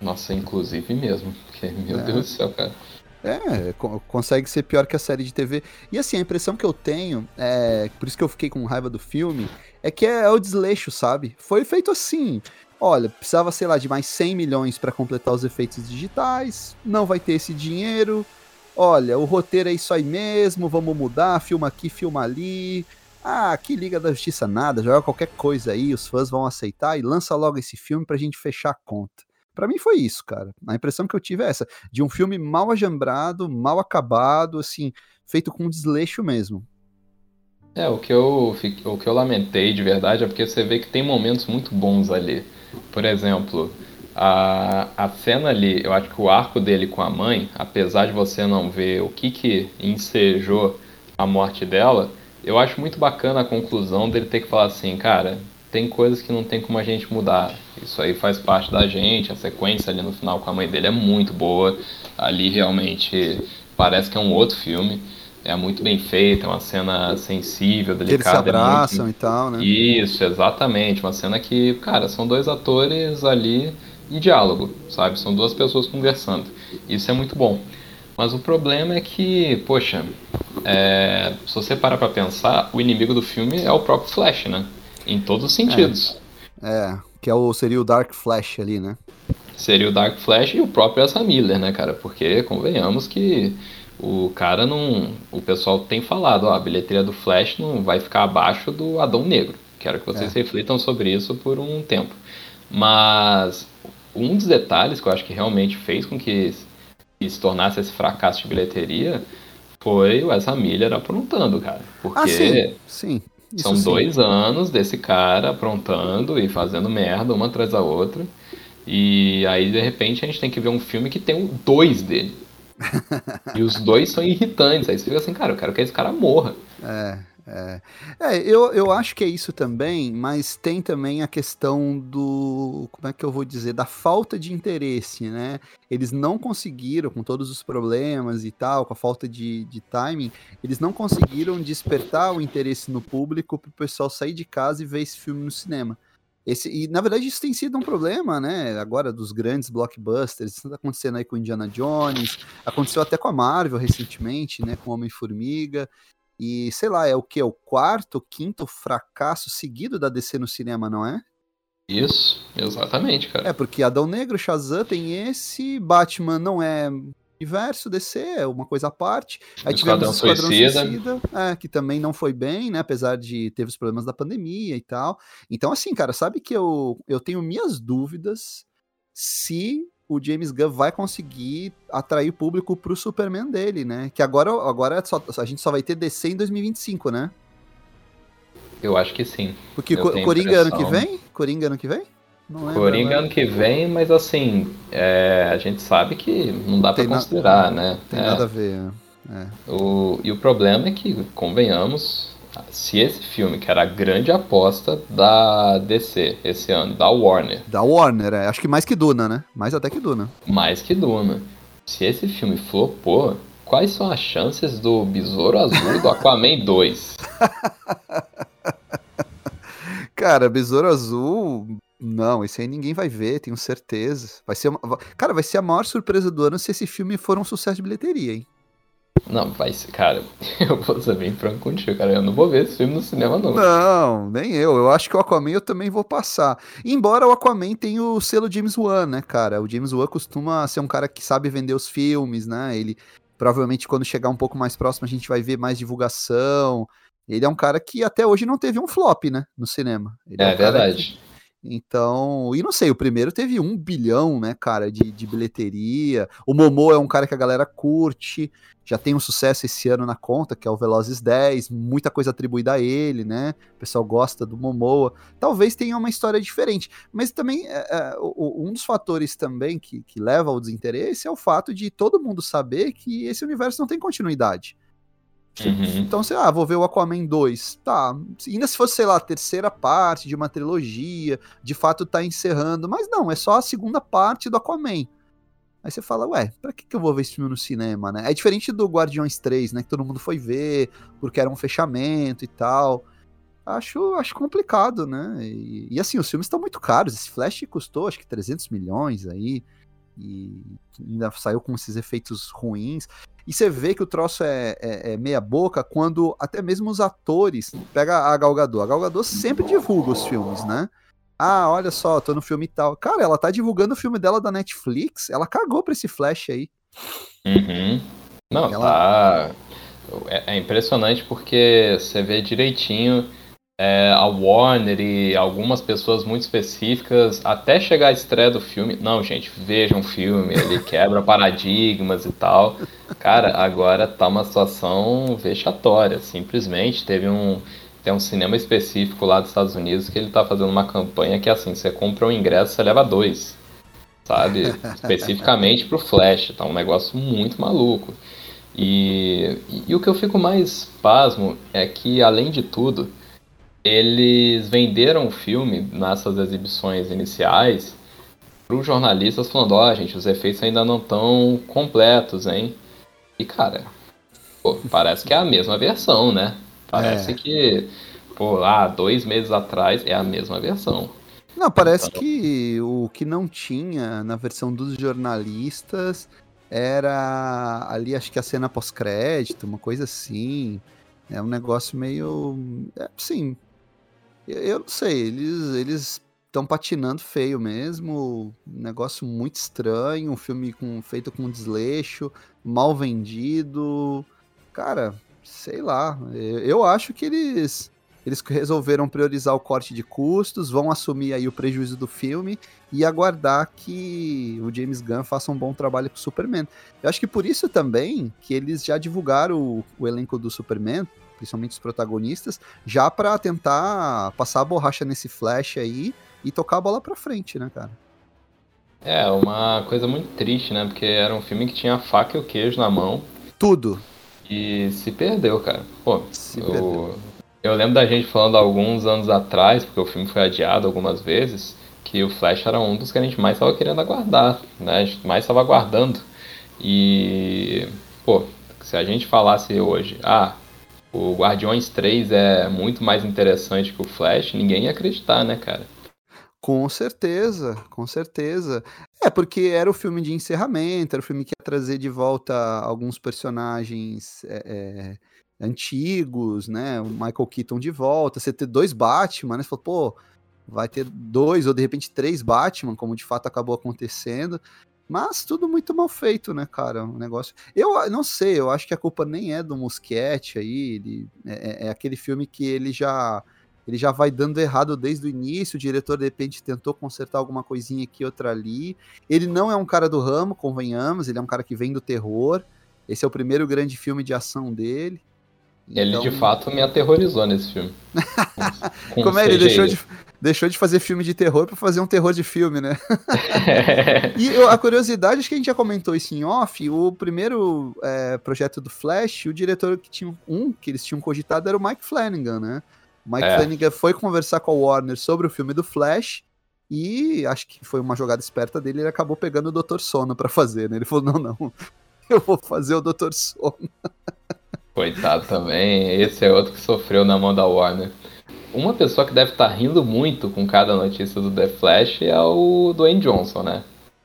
Nossa, inclusive mesmo. Porque, meu é. Deus do céu, cara. É, consegue ser pior que a série de TV. E assim, a impressão que eu tenho, é, por isso que eu fiquei com raiva do filme, é que é, é o desleixo, sabe? Foi feito assim. Olha, precisava, sei lá, de mais 100 milhões para completar os efeitos digitais, não vai ter esse dinheiro. Olha, o roteiro é isso aí mesmo, vamos mudar, filma aqui, filma ali. Ah, que Liga da Justiça nada, joga qualquer coisa aí, os fãs vão aceitar e lança logo esse filme pra gente fechar a conta. Para mim foi isso, cara. A impressão que eu tive é essa, de um filme mal ajambrado, mal acabado, assim, feito com desleixo mesmo. É, o que eu o que eu lamentei de verdade é porque você vê que tem momentos muito bons ali. Por exemplo, a, a cena ali, eu acho que o arco dele com a mãe, apesar de você não ver o que que ensejou a morte dela, eu acho muito bacana a conclusão dele ter que falar assim, cara, tem coisas que não tem como a gente mudar. Isso aí faz parte da gente. A sequência ali no final com a mãe dele é muito boa. Ali realmente parece que é um outro filme. É muito bem feito, é uma cena sensível, delicada. Eles se abraçam é muito... e tal, né? Isso, exatamente. Uma cena que, cara, são dois atores ali em diálogo, sabe? São duas pessoas conversando. Isso é muito bom. Mas o problema é que, poxa, é, se você parar pra pensar, o inimigo do filme é o próprio Flash, né? Em todos os sentidos. É, é, que é o, seria o Dark Flash ali, né? Seria o Dark Flash e o próprio Ezra Miller, né, cara? Porque convenhamos que o cara não. O pessoal tem falado, ó, a bilheteria do Flash não vai ficar abaixo do Adão Negro. Quero que vocês é. reflitam sobre isso por um tempo. Mas um dos detalhes que eu acho que realmente fez com que, se tornasse esse fracasso de bilheteria foi o Ezra Miller aprontando, cara. Porque. Ah, sim, sim. São sim. dois anos desse cara aprontando e fazendo merda uma atrás da outra. E aí, de repente, a gente tem que ver um filme que tem dois dele. E os dois são irritantes. Aí você fica assim, cara, eu quero que esse cara morra. É. É, é eu, eu acho que é isso também, mas tem também a questão do. Como é que eu vou dizer? Da falta de interesse, né? Eles não conseguiram, com todos os problemas e tal, com a falta de, de timing, eles não conseguiram despertar o interesse no público para o pessoal sair de casa e ver esse filme no cinema. Esse, e na verdade isso tem sido um problema, né? Agora dos grandes blockbusters, isso está acontecendo aí com Indiana Jones, aconteceu até com a Marvel recentemente, né? Com Homem-Formiga. E sei lá, é o que? O quarto, quinto fracasso seguido da DC no cinema, não é? Isso, exatamente, cara. É, porque Adão Negro, Shazam tem esse, Batman não é universo DC, é uma coisa à parte. Aí tivemos Esquadrão Suicida, Suicida é, que também não foi bem, né? Apesar de teve os problemas da pandemia e tal. Então, assim, cara, sabe que eu, eu tenho minhas dúvidas se o James Gunn vai conseguir atrair público pro Superman dele, né? Que agora, agora só, a gente só vai ter DC em 2025, né? Eu acho que sim. Porque Co Coringa ano que vem? Coringa ano que vem? Não lembro, Coringa né? ano que vem, mas assim, é, a gente sabe que não dá para considerar, né? Tem é. nada a ver. É. O, e o problema é que, convenhamos, se esse filme, que era a grande aposta da DC esse ano, da Warner. Da Warner, é. Acho que mais que Duna, né? Mais até que Duna. Mais que Duna. Se esse filme flopou, quais são as chances do Besouro Azul e do Aquaman 2? Cara, Besouro Azul. Não, esse aí ninguém vai ver, tenho certeza. Vai ser uma... Cara, vai ser a maior surpresa do ano se esse filme for um sucesso de bilheteria, hein? Não, vai ser, cara, eu vou ser bem franco contigo, cara. Eu não vou ver esse filme no cinema, não. Não, nem eu. Eu acho que o Aquaman eu também vou passar. Embora o Aquaman tenha o selo James Wan, né, cara? O James Wan costuma ser um cara que sabe vender os filmes, né? Ele provavelmente quando chegar um pouco mais próximo a gente vai ver mais divulgação. Ele é um cara que até hoje não teve um flop, né, no cinema. Ele é, é um verdade. Então, e não sei, o primeiro teve um bilhão, né, cara, de, de bilheteria. O Momo é um cara que a galera curte, já tem um sucesso esse ano na conta, que é o Velozes 10, muita coisa atribuída a ele, né? O pessoal gosta do Momoa. Talvez tenha uma história diferente, mas também é, é, um dos fatores também que, que leva ao desinteresse é o fato de todo mundo saber que esse universo não tem continuidade. Uhum. Então, sei lá, vou ver o Aquaman 2. Tá, ainda se fosse, sei lá, a terceira parte de uma trilogia, de fato tá encerrando, mas não, é só a segunda parte do Aquaman. Aí você fala, ué, pra que, que eu vou ver esse filme no cinema, né? É diferente do Guardiões 3, né? Que todo mundo foi ver, porque era um fechamento e tal. Acho, acho complicado, né? E, e assim, os filmes estão muito caros. Esse Flash custou, acho que 300 milhões aí. E ainda saiu com esses efeitos ruins. E você vê que o troço é, é, é, meia boca quando até mesmo os atores. Pega a Gal Gadot. A Gal Gadot sempre divulga os filmes, né? Ah, olha só, tô no filme e tal. Cara, ela tá divulgando o filme dela da Netflix. Ela cagou pra esse flash aí. Uhum. Não, ela... tá. É, é impressionante porque você vê direitinho é, a Warner e algumas pessoas muito específicas, até chegar à estreia do filme. Não, gente, vejam o filme, ele quebra paradigmas e tal. Cara, agora tá uma situação vexatória. Simplesmente teve um. Tem um cinema específico lá dos Estados Unidos que ele tá fazendo uma campanha que é assim, você compra um ingresso, você leva dois. Sabe? Especificamente pro Flash. Tá um negócio muito maluco. E, e, e o que eu fico mais pasmo é que, além de tudo, eles venderam o filme nessas exibições iniciais para os jornalistas falando, ó, oh, gente, os efeitos ainda não estão completos, hein? E, cara, pô, parece que é a mesma versão, né? Parece é. que, pô, lá, dois meses atrás é a mesma versão. Não, parece então... que o que não tinha na versão dos jornalistas era ali, acho que a cena pós-crédito, uma coisa assim. É um negócio meio. É, sim, eu não sei, eles eles estão patinando feio mesmo, um negócio muito estranho, um filme com, feito com desleixo, mal vendido. Cara, sei lá, eu, eu acho que eles eles resolveram priorizar o corte de custos, vão assumir aí o prejuízo do filme e aguardar que o James Gunn faça um bom trabalho com o Superman. Eu acho que por isso também que eles já divulgaram o, o elenco do Superman, principalmente os protagonistas, já para tentar passar a borracha nesse flash aí e tocar a bola para frente, né, cara? É, uma coisa muito triste, né? Porque era um filme que tinha a faca e o queijo na mão. Tudo. E se perdeu, cara. Pô, se eu, perdeu. eu lembro da gente falando alguns anos atrás, porque o filme foi adiado algumas vezes, que o Flash era um dos que a gente mais estava querendo aguardar, né? A gente mais estava aguardando. E, pô, se a gente falasse hoje, ah, o Guardiões 3 é muito mais interessante que o Flash, ninguém ia acreditar, né, cara? Com certeza, com certeza. É, porque era o filme de encerramento, era o filme que ia trazer de volta alguns personagens é, é, antigos, né? O Michael Keaton de volta, você ter dois Batman, né? Você falou, pô, vai ter dois ou de repente três Batman, como de fato acabou acontecendo. Mas tudo muito mal feito, né, cara? O negócio. Eu não sei, eu acho que a culpa nem é do Muschietti aí. Ele, é, é, é aquele filme que ele já. Ele já vai dando errado desde o início. O diretor, de repente, tentou consertar alguma coisinha aqui, outra ali. Ele não é um cara do ramo, convenhamos. Ele é um cara que vem do terror. Esse é o primeiro grande filme de ação dele. Ele de então fato me aterrorizou nesse filme. Com, com Como é? Ele deixou de, deixou de fazer filme de terror para fazer um terror de filme, né? e a curiosidade, acho que a gente já comentou isso em off. O primeiro é, projeto do Flash, o diretor que tinha um que eles tinham cogitado era o Mike Flanagan, né? O Mike é. Flanagan foi conversar com a Warner sobre o filme do Flash. E acho que foi uma jogada esperta dele, ele acabou pegando o Dr. Sono para fazer, né? Ele falou: não, não, eu vou fazer o Dr. Sono. Coitado também, esse é outro que sofreu na mão da Warner. Uma pessoa que deve estar tá rindo muito com cada notícia do The Flash é o Dwayne Johnson, né?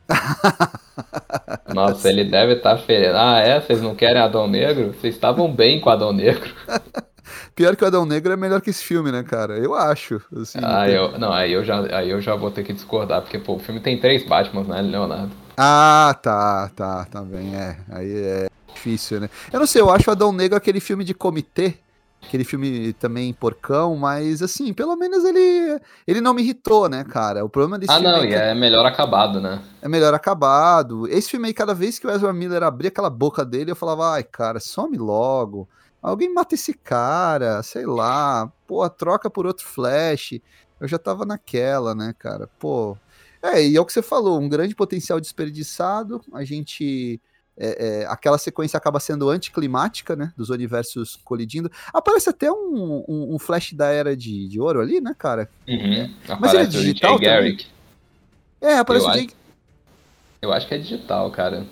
Nossa, ele deve estar tá ferendo. Ah, é? Vocês não querem Adão Negro? Vocês estavam bem com Adão Negro. Pior que o Adão Negro é melhor que esse filme, né, cara? Eu acho. Assim, ah, tem... eu, não, aí eu, já, aí eu já vou ter que discordar, porque pô, o filme tem três Batmans, né, Leonardo? Ah, tá, tá, tá bem, é. Aí é difícil, né? Eu não sei, eu acho Adão Negro aquele filme de comitê aquele filme também porcão, mas assim, pelo menos ele ele não me irritou, né, cara? O problema desse ah, não, é, e é melhor acabado, né? é melhor acabado. Esse filme aí, cada vez que o Ezra Miller abria aquela boca dele, eu falava, ai, cara, some logo. Alguém mata esse cara, sei lá. Pô, troca por outro Flash. Eu já tava naquela, né, cara? Pô. É, e é o que você falou, um grande potencial desperdiçado. A gente é, é, aquela sequência acaba sendo anticlimática, né? Dos universos colidindo. Aparece até um, um, um flash da era de, de ouro ali, né, cara? Uhum. Mas ele é Aparece o digital Jay Garrick. É, aparece Eu o Jake. Eu acho que é digital, cara.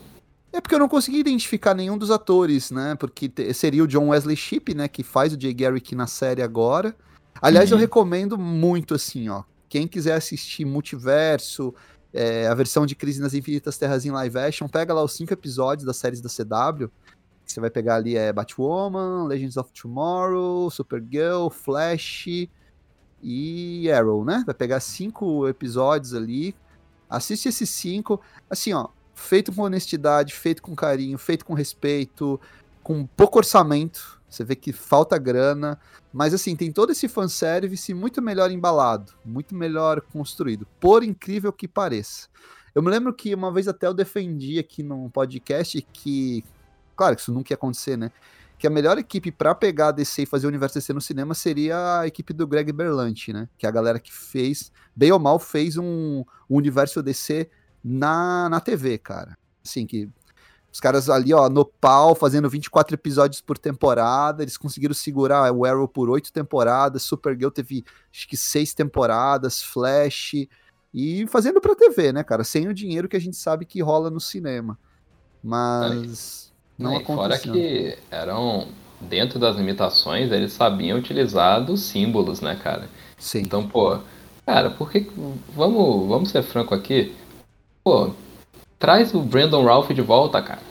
É porque eu não consegui identificar nenhum dos atores, né? Porque seria o John Wesley Shipp, né? Que faz o Jay Garrick na série agora. Aliás, eu Uhum. recomendo muito, assim, ó. Quem quiser assistir Multiverso, é, a versão de Crise nas Infinitas Terras em live action, pega lá os cinco episódios das séries da CW. Você vai pegar ali é Batwoman, Legends of Tomorrow, Supergirl, Flash e Arrow, né? Vai pegar cinco episódios ali. Assiste esses cinco. Assim, ó, feito com honestidade, feito com carinho, feito com respeito, com pouco orçamento. Você vê que falta grana, mas assim, tem todo esse fanservice muito melhor embalado, muito melhor construído, por incrível que pareça. Eu me lembro que uma vez até eu defendi aqui num podcast que, claro que isso nunca ia acontecer, né? Que a melhor equipe pra pegar a DC e fazer o universo DC no cinema seria a equipe do Greg Berlanti, né? Que é a galera que fez, bem ou mal, fez um, um universo DC na, na TV, cara. Assim, que os caras ali, ó, no pau, fazendo 24 episódios por temporada, eles conseguiram segurar o Arrow por oito temporadas, Supergirl teve, acho que seis temporadas, Flash, e fazendo pra TV, né, cara? Sem o dinheiro que a gente sabe que rola no cinema. Mas não e fora aconteceu. que eram, dentro das limitações, eles sabiam utilizar dos símbolos, né, cara? Sim. Então, pô, cara, por que. Vamos, vamos ser franco aqui. Pô, traz o Brandon Ralph de volta, cara.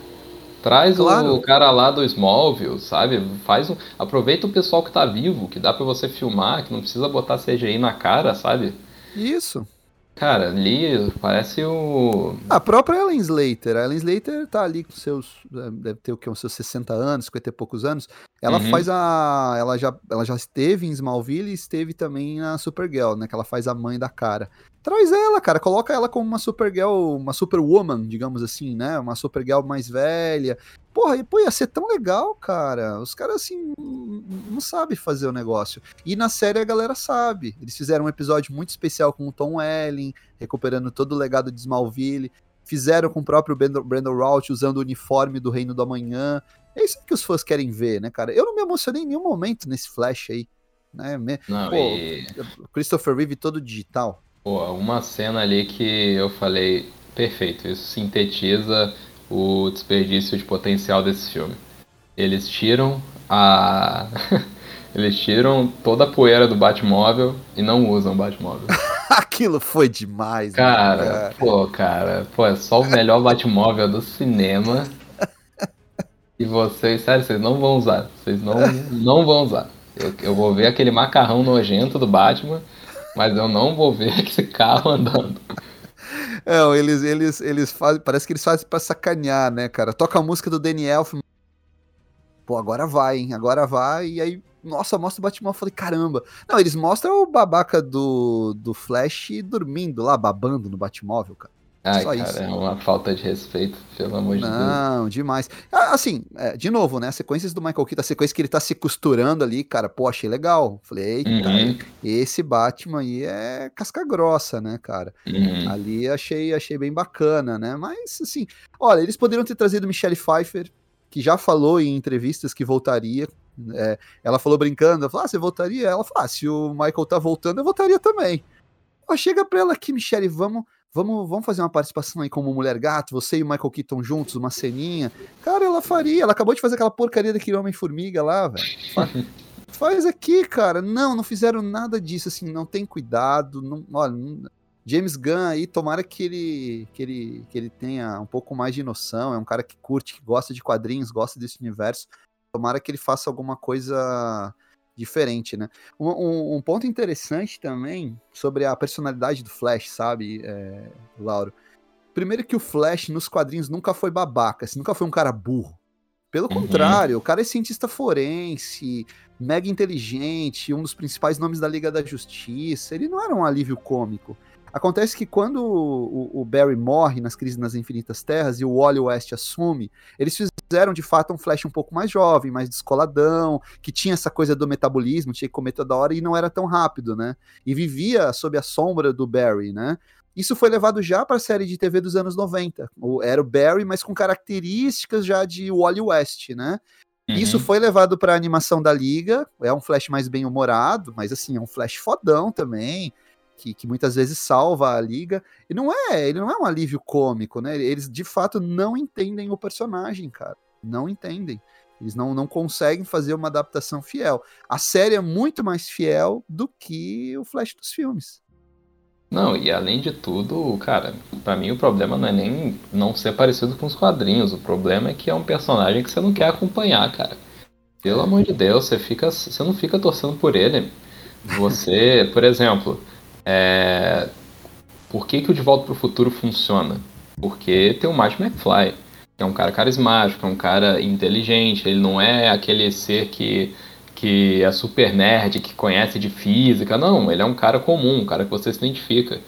Traz Claro. o cara lá do Smallville, sabe? Faz um, aproveita o pessoal que tá vivo, que dá pra você filmar, que não precisa botar CGI na cara, sabe? Isso. Cara, ali parece o. A própria Ellen Slater. A Ellen Slater tá ali com seus. eh, Deve ter o quê? Uns seus 60 anos, 50 e poucos anos. Ela Uhum. faz a. Ela já, ela já esteve em Smallville e esteve também na Supergirl, né? Que ela faz a mãe da cara. Traz ela, cara. Coloca ela como uma Supergirl, uma Superwoman, digamos assim, né? Uma Supergirl mais velha. Porra, e, pô, ia ser tão legal, cara. Os caras, assim, não- sabem fazer o negócio. E na série a galera sabe. Eles fizeram um episódio muito especial com o Tom Welling, recuperando todo o legado de Smallville. Fizeram com o próprio Brandon, Routh usando o uniforme do Reino do Amanhã. É isso que os fãs querem ver, né, cara? Eu não me emocionei em nenhum momento nesse Flash aí. Né? Não, Pô, e. Christopher Reeve todo digital. Pô, uma cena ali que eu falei, perfeito, isso sintetiza o desperdício de potencial desse filme. Eles tiram a. Eles tiram toda a poeira do Batmóvel e não usam o Batmóvel. Aquilo foi demais, né, Cara, pô, cara, pô, é só o melhor Batmóvel do cinema. E vocês, sério, vocês não vão usar. Vocês não, não vão usar. Eu, eu vou ver aquele macarrão nojento do Batman, mas eu não vou ver esse carro andando. É, eles, eles, eles fazem. Parece que eles fazem pra sacanear, né, cara? Toca a música do Elfman. Pô, agora vai, hein? Agora vai. E aí, nossa, mostra o Batman. Eu falei, caramba. Não, eles mostram o babaca do, do Flash dormindo lá, babando no Batmóvel, cara. Ai, Só cara, isso. é uma falta de respeito, pelo amor de Deus. Não, demais. Ah, Assim, é, de novo, né? As sequências do Michael Keaton, a sequência que ele tá se costurando ali, cara, pô, achei legal. Falei, eita, Uhum, esse Batman aí é casca grossa, né, cara? uhum. Ali achei, achei bem bacana, né? Mas, assim, olha, eles poderiam ter trazido Michelle Pfeiffer, que já falou em entrevistas que voltaria. É, ela falou brincando, ela falou, ah, você voltaria? Ela falou, ah, se o Michael tá voltando, eu voltaria também. Ó, chega pra ela aqui, Michelle, vamos, vamos, vamos fazer uma participação aí como Mulher Gato, você e o Michael Keaton juntos, uma ceninha. Cara, ela faria, ela acabou de fazer aquela porcaria daquele Homem-Formiga lá, velho. Fa- Faz aqui, cara. Não, não fizeram nada disso, assim, não tem cuidado, não, olha, não- James Gunn aí, tomara que ele, que, ele, que ele tenha um pouco mais de noção. É um cara que curte, que gosta de quadrinhos, gosta desse universo. Tomara que ele faça alguma coisa diferente, né? Um, um- um ponto interessante também sobre a personalidade do Flash, sabe, é, Lauro? Primeiro que o Flash nos quadrinhos nunca foi babaca, assim, nunca foi um cara burro. Pelo uhum. contrário, o cara é cientista forense, mega inteligente, um dos principais nomes da Liga da Justiça. Ele não era um alívio cômico. Acontece que quando o, o, Barry morre nas Crises nas Infinitas Terras e o Wally West assume, eles fizeram de fato um Flash um pouco mais jovem, mais descoladão, que tinha essa coisa do metabolismo, tinha que comer toda hora e não era tão rápido, né? E vivia sob a sombra do Barry, né? Isso foi levado já para a série de TV dos anos 90. Era o Barry, mas com características já de Wally West, né? Uhum. Isso foi levado para a animação da Liga. É um Flash mais bem humorado, mas assim, é um Flash fodão também que, que, muitas vezes salva a liga. E não é, ele não é um alívio cômico, né? Eles de fato não entendem o personagem, cara. Não entendem. Eles não, não conseguem fazer uma adaptação fiel. A série é muito mais fiel do que o Flash dos filmes. Não, e além de tudo, cara, para mim o problema não é nem não ser parecido com os quadrinhos. O problema é que é um personagem que você não quer acompanhar, cara. Pelo amor de Deus, você fica, você não fica torcendo por ele. Você, por exemplo, é... Por que, que o De Volta para o Futuro funciona? Porque tem o Marty McFly, que é um cara carismático, é um cara inteligente, ele não é aquele ser que, que é super nerd, que conhece de física, não, ele é um cara comum, um cara que você se identifica.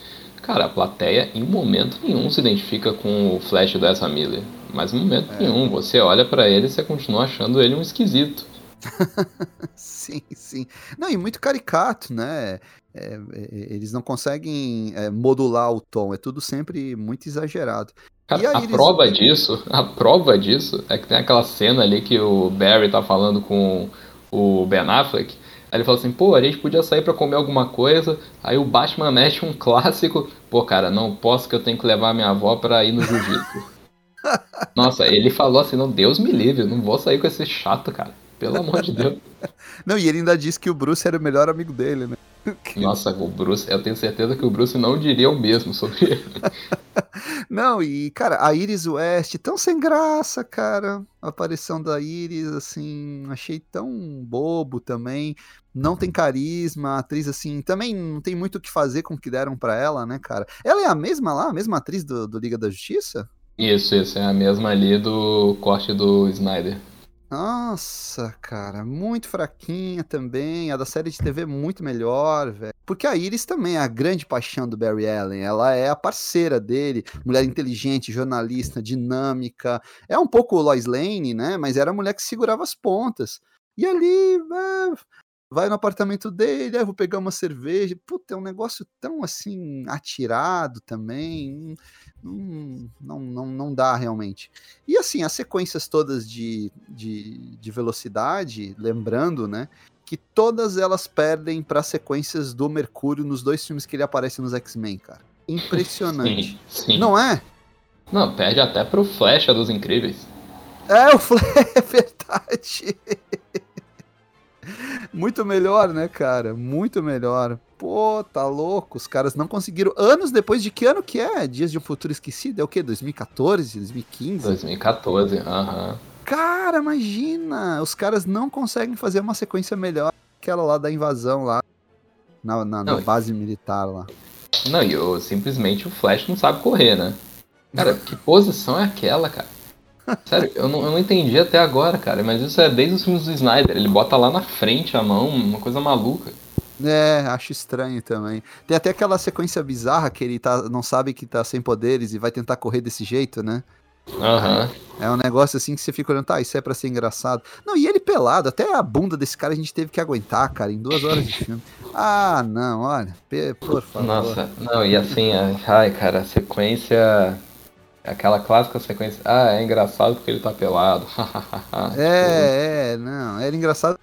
Cara, a plateia em momento nenhum se identifica com o Flash do Ezra Miller. Mas em momento é. nenhum, você olha para ele e você continua achando ele um esquisito. sim, sim. Não, e muito caricato, né? É, é, eles não conseguem é, modular o tom, é tudo sempre muito exagerado. Cara, a eles... prova disso, a prova disso é que tem aquela cena ali que o Barry tá falando com o Ben Affleck. Aí ele fala assim, pô, a gente podia sair para comer alguma coisa. Aí o Batman mexe um clássico. Pô, cara, não posso que eu tenho que levar minha avó pra ir no jiu-jitsu. Nossa, ele falou assim, não, Deus me livre, eu não vou sair com esse chato, cara. Pelo amor de Deus. Não, e ele ainda disse que o Bruce era o melhor amigo dele, né? Nossa, o Bruce, eu tenho certeza que o Bruce não diria o mesmo sobre ele. não, e, cara, a Iris West, tão sem graça, cara. A aparição da Iris, assim, achei tão bobo também. Não tem carisma, a atriz, assim, também não tem muito o que fazer com o que deram para ela, né, cara? Ela é a mesma lá, a mesma atriz do, do Liga da Justiça? Isso, isso, é a mesma ali do corte do Snyder. Nossa, cara, muito fraquinha também. A da série de TV é muito melhor, velho. Porque a Iris também é a grande paixão do Barry Allen. Ela é a parceira dele, mulher inteligente, jornalista, dinâmica. É um pouco Lois Lane, né? Mas era a mulher que segurava as pontas. E ali, é, vai no apartamento dele, aí vou pegar uma cerveja. Puta, é um negócio tão assim, atirado também não, não, não, dá realmente. E assim, as sequências todas de, de, de velocidade, lembrando, né? Que todas elas perdem para sequências do Mercúrio nos dois filmes que ele aparece nos X-Men, cara. Impressionante. Sim, sim. Não é? Não, perde até pro Flecha dos Incríveis. É, o Flecha, é verdade. Muito melhor, né, cara? Muito melhor. Pô, tá louco. Os caras não conseguiram. Anos depois de que ano que é? Dias de um Futuro Esquecido? É o quê? 2014? 2015? 2014, aham. Uhum. Cara, imagina! Os caras não conseguem fazer uma sequência melhor que aquela lá da invasão lá. Na, na, na base militar lá. Não, e eu, simplesmente o Flash não sabe correr, né? Cara, que posição é aquela, cara? Sério, eu não, eu não entendi até agora, cara, mas isso é desde os filmes do Snyder. Ele bota lá na frente a mão, uma coisa maluca. É, acho estranho também. Tem até aquela sequência bizarra que ele tá, não sabe que tá sem poderes e vai tentar correr desse jeito, né? Aham. Uhum. É um negócio assim que você fica olhando, tá, isso é pra ser engraçado. Não, e ele pelado, até a bunda desse cara a gente teve que aguentar, cara, em duas horas de filme. Ah, não, olha, por favor. Nossa, não, e assim, ai, cara, a sequência Aquela clássica sequência. Ah, é engraçado porque ele tá pelado. é, é, não. Era engraçado.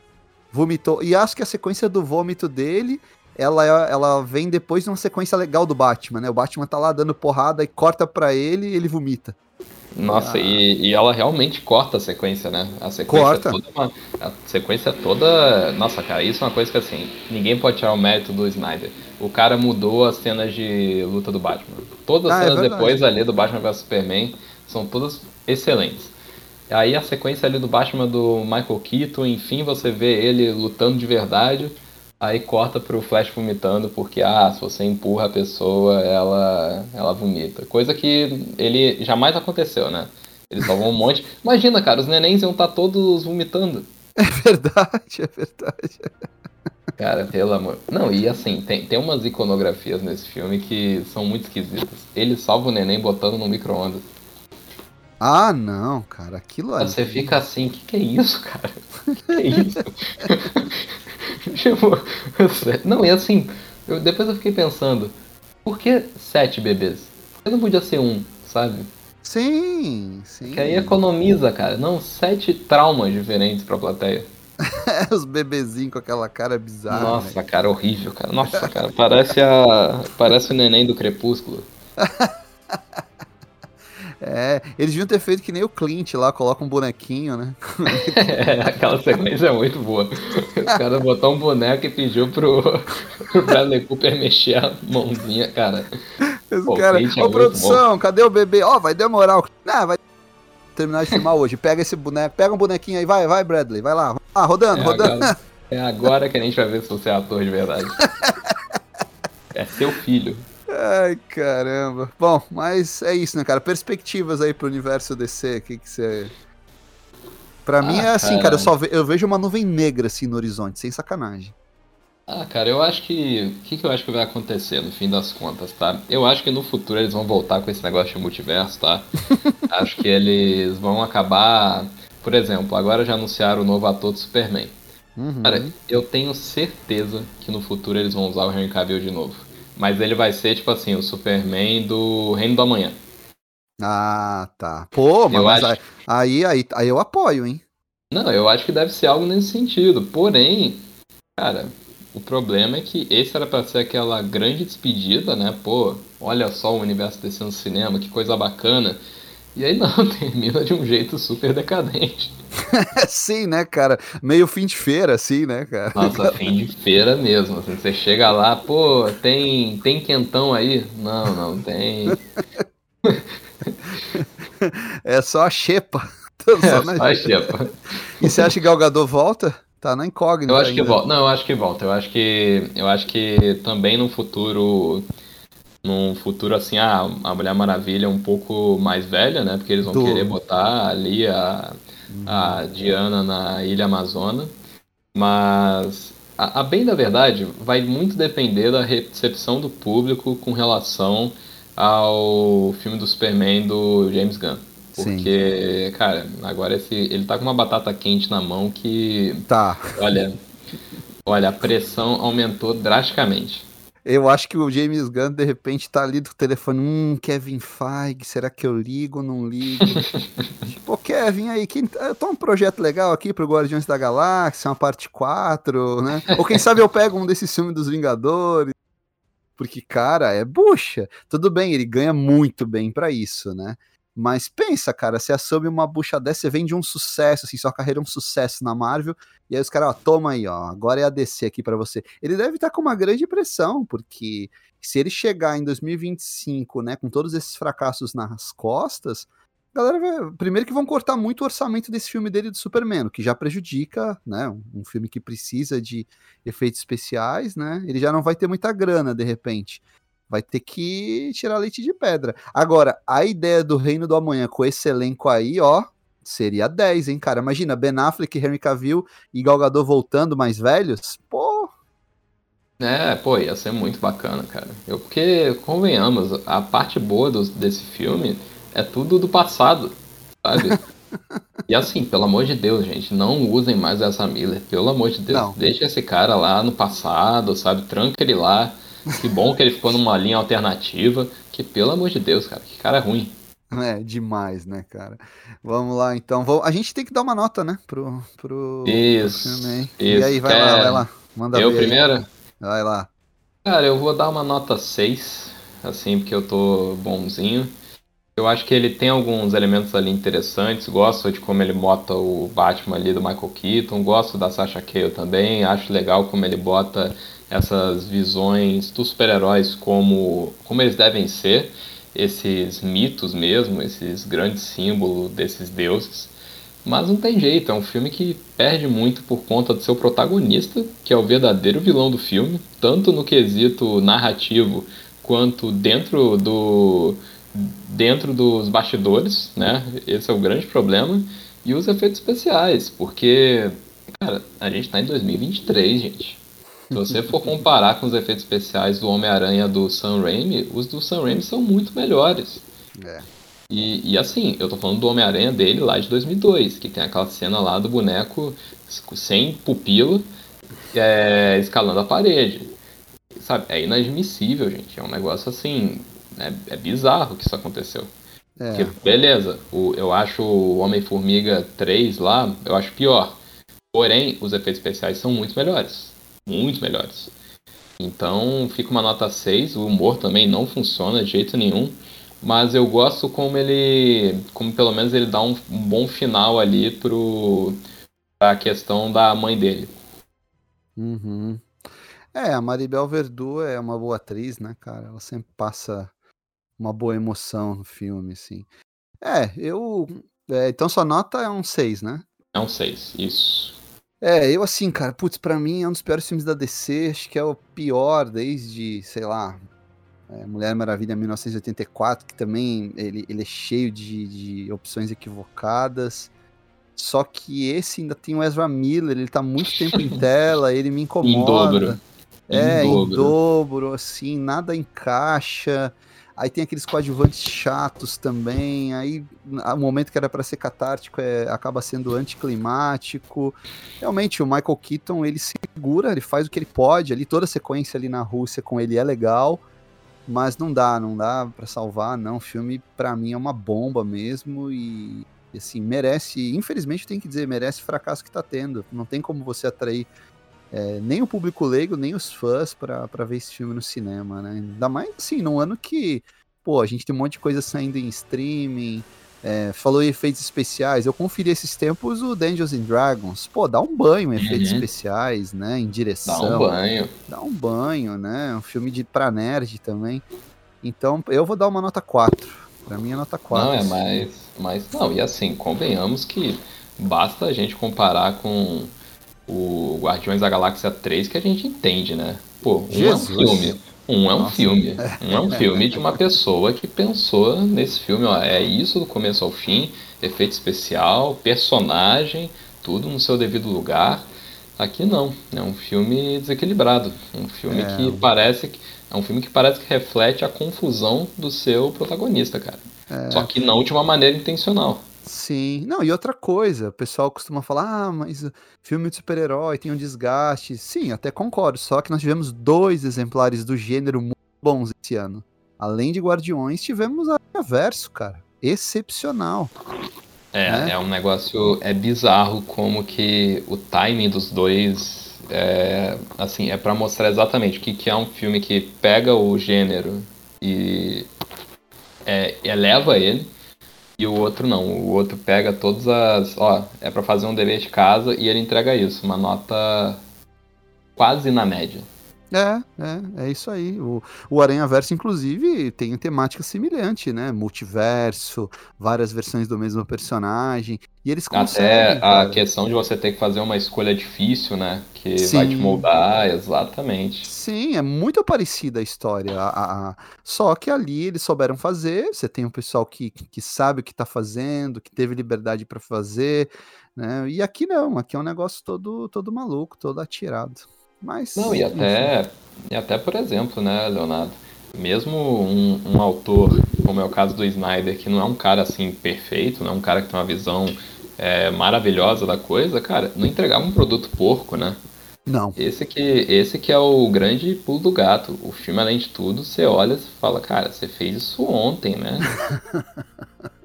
Vomitou. E acho que a sequência do vômito dele. Ela, é, ela vem depois de uma sequência legal do Batman, né? O Batman tá lá dando porrada e corta pra ele e ele vomita. Nossa, ah. e, e ela realmente corta a sequência, né? A sequência corta. toda uma, a sequência toda. Nossa, cara, isso é uma coisa que assim, ninguém pode tirar o mérito do Snyder. O cara mudou as cenas de luta do Batman. Todas as ah, é cenas é depois ali do Batman vs Superman são todas excelentes. Aí a sequência ali do Batman do Michael Keaton, enfim, você vê ele lutando de verdade. Aí corta pro Flash vomitando, porque, ah, se você empurra a pessoa, ela, ela vomita. Coisa que ele jamais aconteceu, né? Eles salvam um monte. Imagina, cara, os nenéns iam estar todos vomitando. É verdade, é verdade. Cara, pelo amor. Não, e assim, tem, tem umas iconografias nesse filme que são muito esquisitas. Ele salva o neném botando no micro-ondas. Ah, não, cara, aquilo ali. Você fica assim, o que, que é isso, cara? O que, que é isso? tipo, não, e assim, eu, depois eu fiquei pensando, por que sete bebês? Por que não podia ser um, sabe? Sim, sim. Que aí economiza, cara. Não, sete traumas diferentes pra plateia. Os bebezinhos com aquela cara bizarra. Nossa, né? cara, horrível, cara. Nossa, cara, parece a. Parece o neném do crepúsculo. É, eles deviam ter feito que nem o Clint lá, coloca um bonequinho, né? é, aquela sequência é muito boa. O cara botou um boneco e pediu pro, pro Bradley Cooper mexer a mãozinha, cara. Esse Pô, cara, é ô produção, bom. cadê o bebê? Ó, oh, vai demorar. Ah, vai terminar de filmar hoje. Pega esse boneco, pega um bonequinho aí, vai, vai, Bradley, vai lá. Ah, rodando, é rodando. Agora, é agora que a gente vai ver se você é ator de verdade. é seu filho. Ai, caramba. Bom, mas é isso, né, cara? Perspectivas aí pro universo DC, o que que você... Pra ah, mim é assim, cara, cara eu só ve eu vejo uma nuvem negra assim no horizonte, sem sacanagem. Ah, cara, eu acho que. O que, que eu acho que vai acontecer no fim das contas, tá? Eu acho que no futuro eles vão voltar com esse negócio de multiverso, tá? acho que eles vão acabar. Por exemplo, agora já anunciaram o novo ator do Superman. Uhum. Cara, eu tenho certeza que no futuro eles vão usar o Henry Cavill de novo. Mas ele vai ser, tipo assim, o Superman do Reino do Amanhã. Ah, tá. Pô, mas acho... aí, aí, aí eu apoio, hein? Não, eu acho que deve ser algo nesse sentido. Porém, cara, o problema é que esse era para ser aquela grande despedida, né? Pô, olha só o universo desse no cinema, que coisa bacana. E aí não, termina de um jeito super decadente. Sim, né, cara? Meio fim de feira, assim, né, cara? Nossa, fim de feira mesmo. Assim, você chega lá, pô, tem, tem quentão aí? Não, não tem. é só a xepa. É só a xepa. E você acha que Galgador volta? Tá na incógnita. Eu acho ainda. que volta. Não, eu acho que volta. Eu acho que. Eu acho que também no futuro. Num futuro assim, a, a Mulher Maravilha é um pouco mais velha, né? Porque eles vão Do... querer botar ali a, a Diana na Ilha Amazona. Mas a, a, bem da verdade, vai muito depender da recepção do público com relação ao filme do Superman do James Gunn. Porque, Sim. cara, agora esse, ele tá com uma batata quente na mão que. Tá. Olha, olha, a pressão aumentou drasticamente. Eu acho que o James Gunn, de repente, tá ali do telefone. Hum, Kevin Feige, será que eu ligo ou não ligo? Pô, Kevin, aí, quem, eu tô um projeto legal aqui pro Guardiões da Galáxia, uma parte 4, né? Ou quem sabe eu pego um desses filmes dos Vingadores. Porque, cara, é bucha. Tudo bem, ele ganha muito bem para isso, né? Mas pensa, cara, você assume uma bucha dessa, você vem de um sucesso, assim, sua carreira é um sucesso na Marvel, e aí os caras, ó, toma aí, ó, agora é a DC aqui para você. Ele deve estar tá com uma grande pressão, porque se ele chegar em 2025, né, com todos esses fracassos nas costas, galera vai... Primeiro que vão cortar muito o orçamento desse filme dele do Superman, que já prejudica, né? Um filme que precisa de efeitos especiais, né? Ele já não vai ter muita grana, de repente vai ter que tirar leite de pedra. Agora, a ideia do Reino do Amanhã com esse elenco aí, ó, seria 10, hein, cara? Imagina, Ben Affleck, Henry Cavill e Gal Gadot voltando mais velhos, pô... É, pô, ia ser muito bacana, cara. Eu, porque, convenhamos, a parte boa do, desse filme é tudo do passado, sabe? e assim, pelo amor de Deus, gente, não usem mais essa Miller, pelo amor de Deus. Não. Deixa esse cara lá no passado, sabe? Tranca ele lá que bom que ele ficou numa linha alternativa. Que pelo amor de Deus, cara, que cara ruim. É, demais, né, cara? Vamos lá, então. Vou... A gente tem que dar uma nota, né? Pro, pro, isso, pro filme aí. Isso. E aí, vai é... lá, vai lá. Manda eu primeiro? Vai lá. Cara, eu vou dar uma nota 6, assim, porque eu tô bonzinho. Eu acho que ele tem alguns elementos ali interessantes. Gosto de como ele bota o Batman ali do Michael Keaton. Gosto da Sasha Cale também. Acho legal como ele bota essas visões dos super-heróis como, como eles devem ser, esses mitos mesmo, esses grandes símbolos desses deuses. Mas não tem jeito, é um filme que perde muito por conta do seu protagonista, que é o verdadeiro vilão do filme, tanto no quesito narrativo quanto dentro do, dentro dos bastidores, né? Esse é o grande problema. E os efeitos especiais, porque, cara, a gente tá em 2023, gente. Se você for comparar com os efeitos especiais do Homem-Aranha do Sam Raimi, os do Sam Raimi são muito melhores. É. E, e assim, eu tô falando do Homem-Aranha dele lá de 2002, que tem aquela cena lá do boneco sem pupila é, escalando a parede. Sabe, é inadmissível, gente. É um negócio assim. É, é bizarro que isso aconteceu. É. Porque, beleza, o, eu acho o Homem-Formiga 3 lá, eu acho pior. Porém, os efeitos especiais são muito melhores. Muito melhores. Então, fica uma nota 6. O humor também não funciona de jeito nenhum. Mas eu gosto como ele. Como pelo menos ele dá um, um bom final ali pro. pra questão da mãe dele. Uhum. É, a Maribel Verdú é uma boa atriz, né, cara? Ela sempre passa uma boa emoção no filme, assim. É, eu. é, então sua nota é um 6, né? É um 6, isso. É, eu assim, cara, putz, pra mim é um dos piores filmes da DC, acho que é o pior desde, sei lá, é, Mulher Maravilha 1984, que também ele, ele é cheio de, de opções equivocadas. Só que esse ainda tem o Ezra Miller, ele tá muito tempo em tela, ele me Em incomoda. dobro. É, Em em dobro. dobro, assim, nada encaixa. Aí tem aqueles coadjuvantes chatos também. Aí o momento que era pra ser catártico é, acaba sendo anticlimático. Realmente, o Michael Keaton ele segura, ele faz o que ele pode ali. Toda a sequência ali na Rússia com ele é legal, mas não dá, não dá pra salvar, não. O filme pra mim é uma bomba mesmo e assim merece. Infelizmente, tenho que dizer, merece o fracasso que tá tendo. Não tem como você atrair é, nem o público leigo, nem os fãs pra pra ver esse filme no cinema, né? Ainda mais assim, num ano que, pô, a gente tem um monte de coisa saindo em streaming. é, falou em efeitos especiais, eu conferi esses tempos o Dungeons and Dragons. Pô, dá um banho em efeitos Uhum. especiais, né? Em Dá direção. um banho. Dá um banho, né? Um filme de pra nerd também. Então, eu vou dar uma nota 4. Pra mim é nota 4. Não, é mais, mais. Não, e assim, convenhamos que basta a gente comparar com o Guardiões da Galáxia 3 que a gente entende, né? Pô, um Jesus. é um filme. Um é um Nossa. filme. Um é um filme de uma pessoa que pensou nesse filme, ó, é isso do começo ao fim, efeito especial, personagem, tudo no seu devido lugar. Aqui não, é um filme desequilibrado, um filme É. que parece que é um filme que parece que reflete a confusão do seu protagonista, cara. É. Só que não de uma maneira intencional. Sim, não, e outra coisa, o pessoal costuma falar, ah, mas filme de super-herói tem um desgaste. Sim, até concordo, só que nós tivemos dois exemplares do gênero muito bons esse ano. Além de Guardiões, tivemos a Verso, cara. Excepcional. É, Né? é um negócio. É bizarro como que o timing dos dois. É, assim, é pra mostrar exatamente o que, que é um filme que pega o gênero e é, eleva ele. E o outro não. O outro pega todas as. Ó, é pra fazer um dever de casa e ele entrega isso. Uma nota quase na média. É, é, é isso aí. O, o Aranha Verso, inclusive, tem temática semelhante, né? Multiverso, várias versões do mesmo personagem. E eles conseguem. Até a cara. questão de você ter que fazer uma escolha difícil, né? Que vai te Sim. moldar, exatamente. Sim, é muito parecida a história. a- a- Só que ali eles souberam fazer. Você tem um pessoal que, que sabe o que tá fazendo, que teve liberdade para fazer, né? E aqui não, aqui é um negócio todo, todo maluco, todo atirado. Mas. Não, e enfim. até, e até por exemplo, né, Leonardo? Mesmo um, um autor, como é o caso do Snyder, que não é um cara assim perfeito, não é um cara que tem uma visão é, maravilhosa da coisa, cara, não entregava um produto porco, né? Não. Esse que, esse que é o grande pulo do gato. O filme, além de tudo, você olha e fala, cara, você fez isso ontem, né?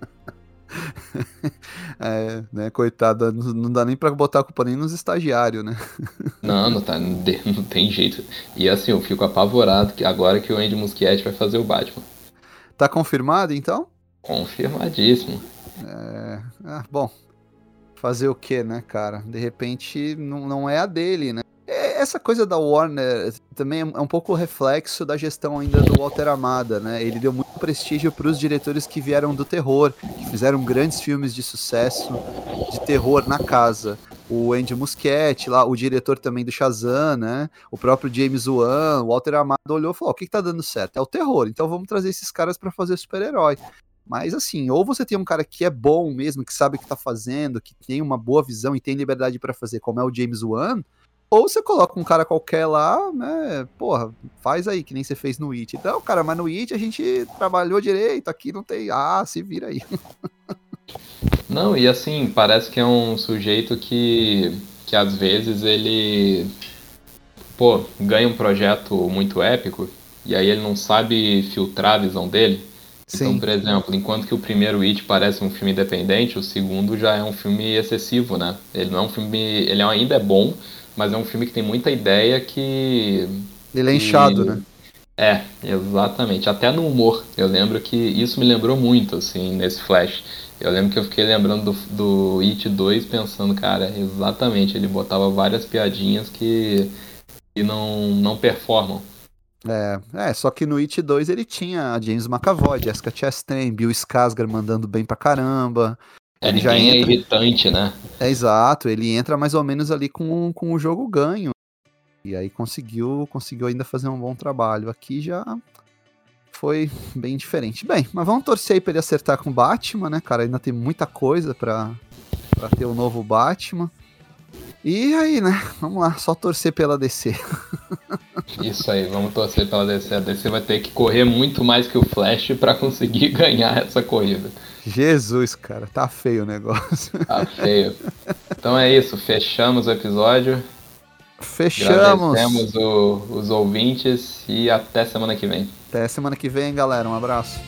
É, né, coitada, não não dá nem pra botar a culpa nem nos estagiários, né? Não, não, tá, não não tem jeito. E assim, eu fico apavorado que agora que o Andy Muschietti vai fazer o Batman. Tá confirmado então? Confirmadíssimo. É, ah, bom, fazer o que, né, cara? De repente não, não é a dele, né? É, Essa coisa da Warner também é um pouco reflexo da gestão ainda do Walter Amada, né? Ele deu muito prestígio para os diretores que vieram do terror, que fizeram grandes filmes de sucesso de terror na casa. O Andy Muschietti, lá, o diretor também do Shazam, né? O próprio James Wan, o Walter Amada olhou e falou: "Ó, o que, que tá dando certo? É o terror, então vamos trazer esses caras para fazer super-herói. Mas assim, ou você tem um cara que é bom mesmo, que sabe o que tá fazendo, que tem uma boa visão e tem liberdade para fazer, como é o James Wan, ou você coloca um cara qualquer lá, né? Porra, faz aí, que nem você fez no It. Então, cara, mas no It a gente trabalhou direito, aqui não tem. Ah, se vira aí. Não, e assim, parece que é um sujeito que, que às vezes ele, pô, ganha um projeto muito épico e aí ele não sabe filtrar a visão dele. Então, Sim. por exemplo, enquanto que o primeiro It parece um filme independente, o segundo já é um filme excessivo, né? Ele não é um filme. Ele ainda é bom, mas é um filme que tem muita ideia que. Ele é inchado, né? É, exatamente. Até no humor. Eu lembro que isso me lembrou muito, assim, nesse Flash. Eu lembro que eu fiquei lembrando do, do It 2 pensando, cara, exatamente, ele botava várias piadinhas que, que não, não performam. É, é, só que no It 2 ele tinha a James McAvoy, Jessica Chastain, Bill Skarsgård mandando bem pra caramba. É, Ele já é entra- irritante, né? É exato, ele entra mais ou menos ali com, com o jogo ganho. E aí conseguiu, conseguiu ainda fazer um bom trabalho. Aqui já foi bem diferente. Bem, mas vamos torcer aí pra ele acertar com o Batman, né, cara? Ainda tem muita coisa pra, pra ter o novo Batman. E aí, né? Vamos lá, só torcer pela DC. Isso aí, vamos torcer pela DC. A DC vai ter que correr muito mais que o Flash pra conseguir ganhar essa corrida. Jesus, cara, tá feio o negócio. Tá feio. Então é isso, fechamos o episódio. Fechamos. Agradecemos o- os ouvintes e até semana que vem. Até semana que vem, galera. Um abraço.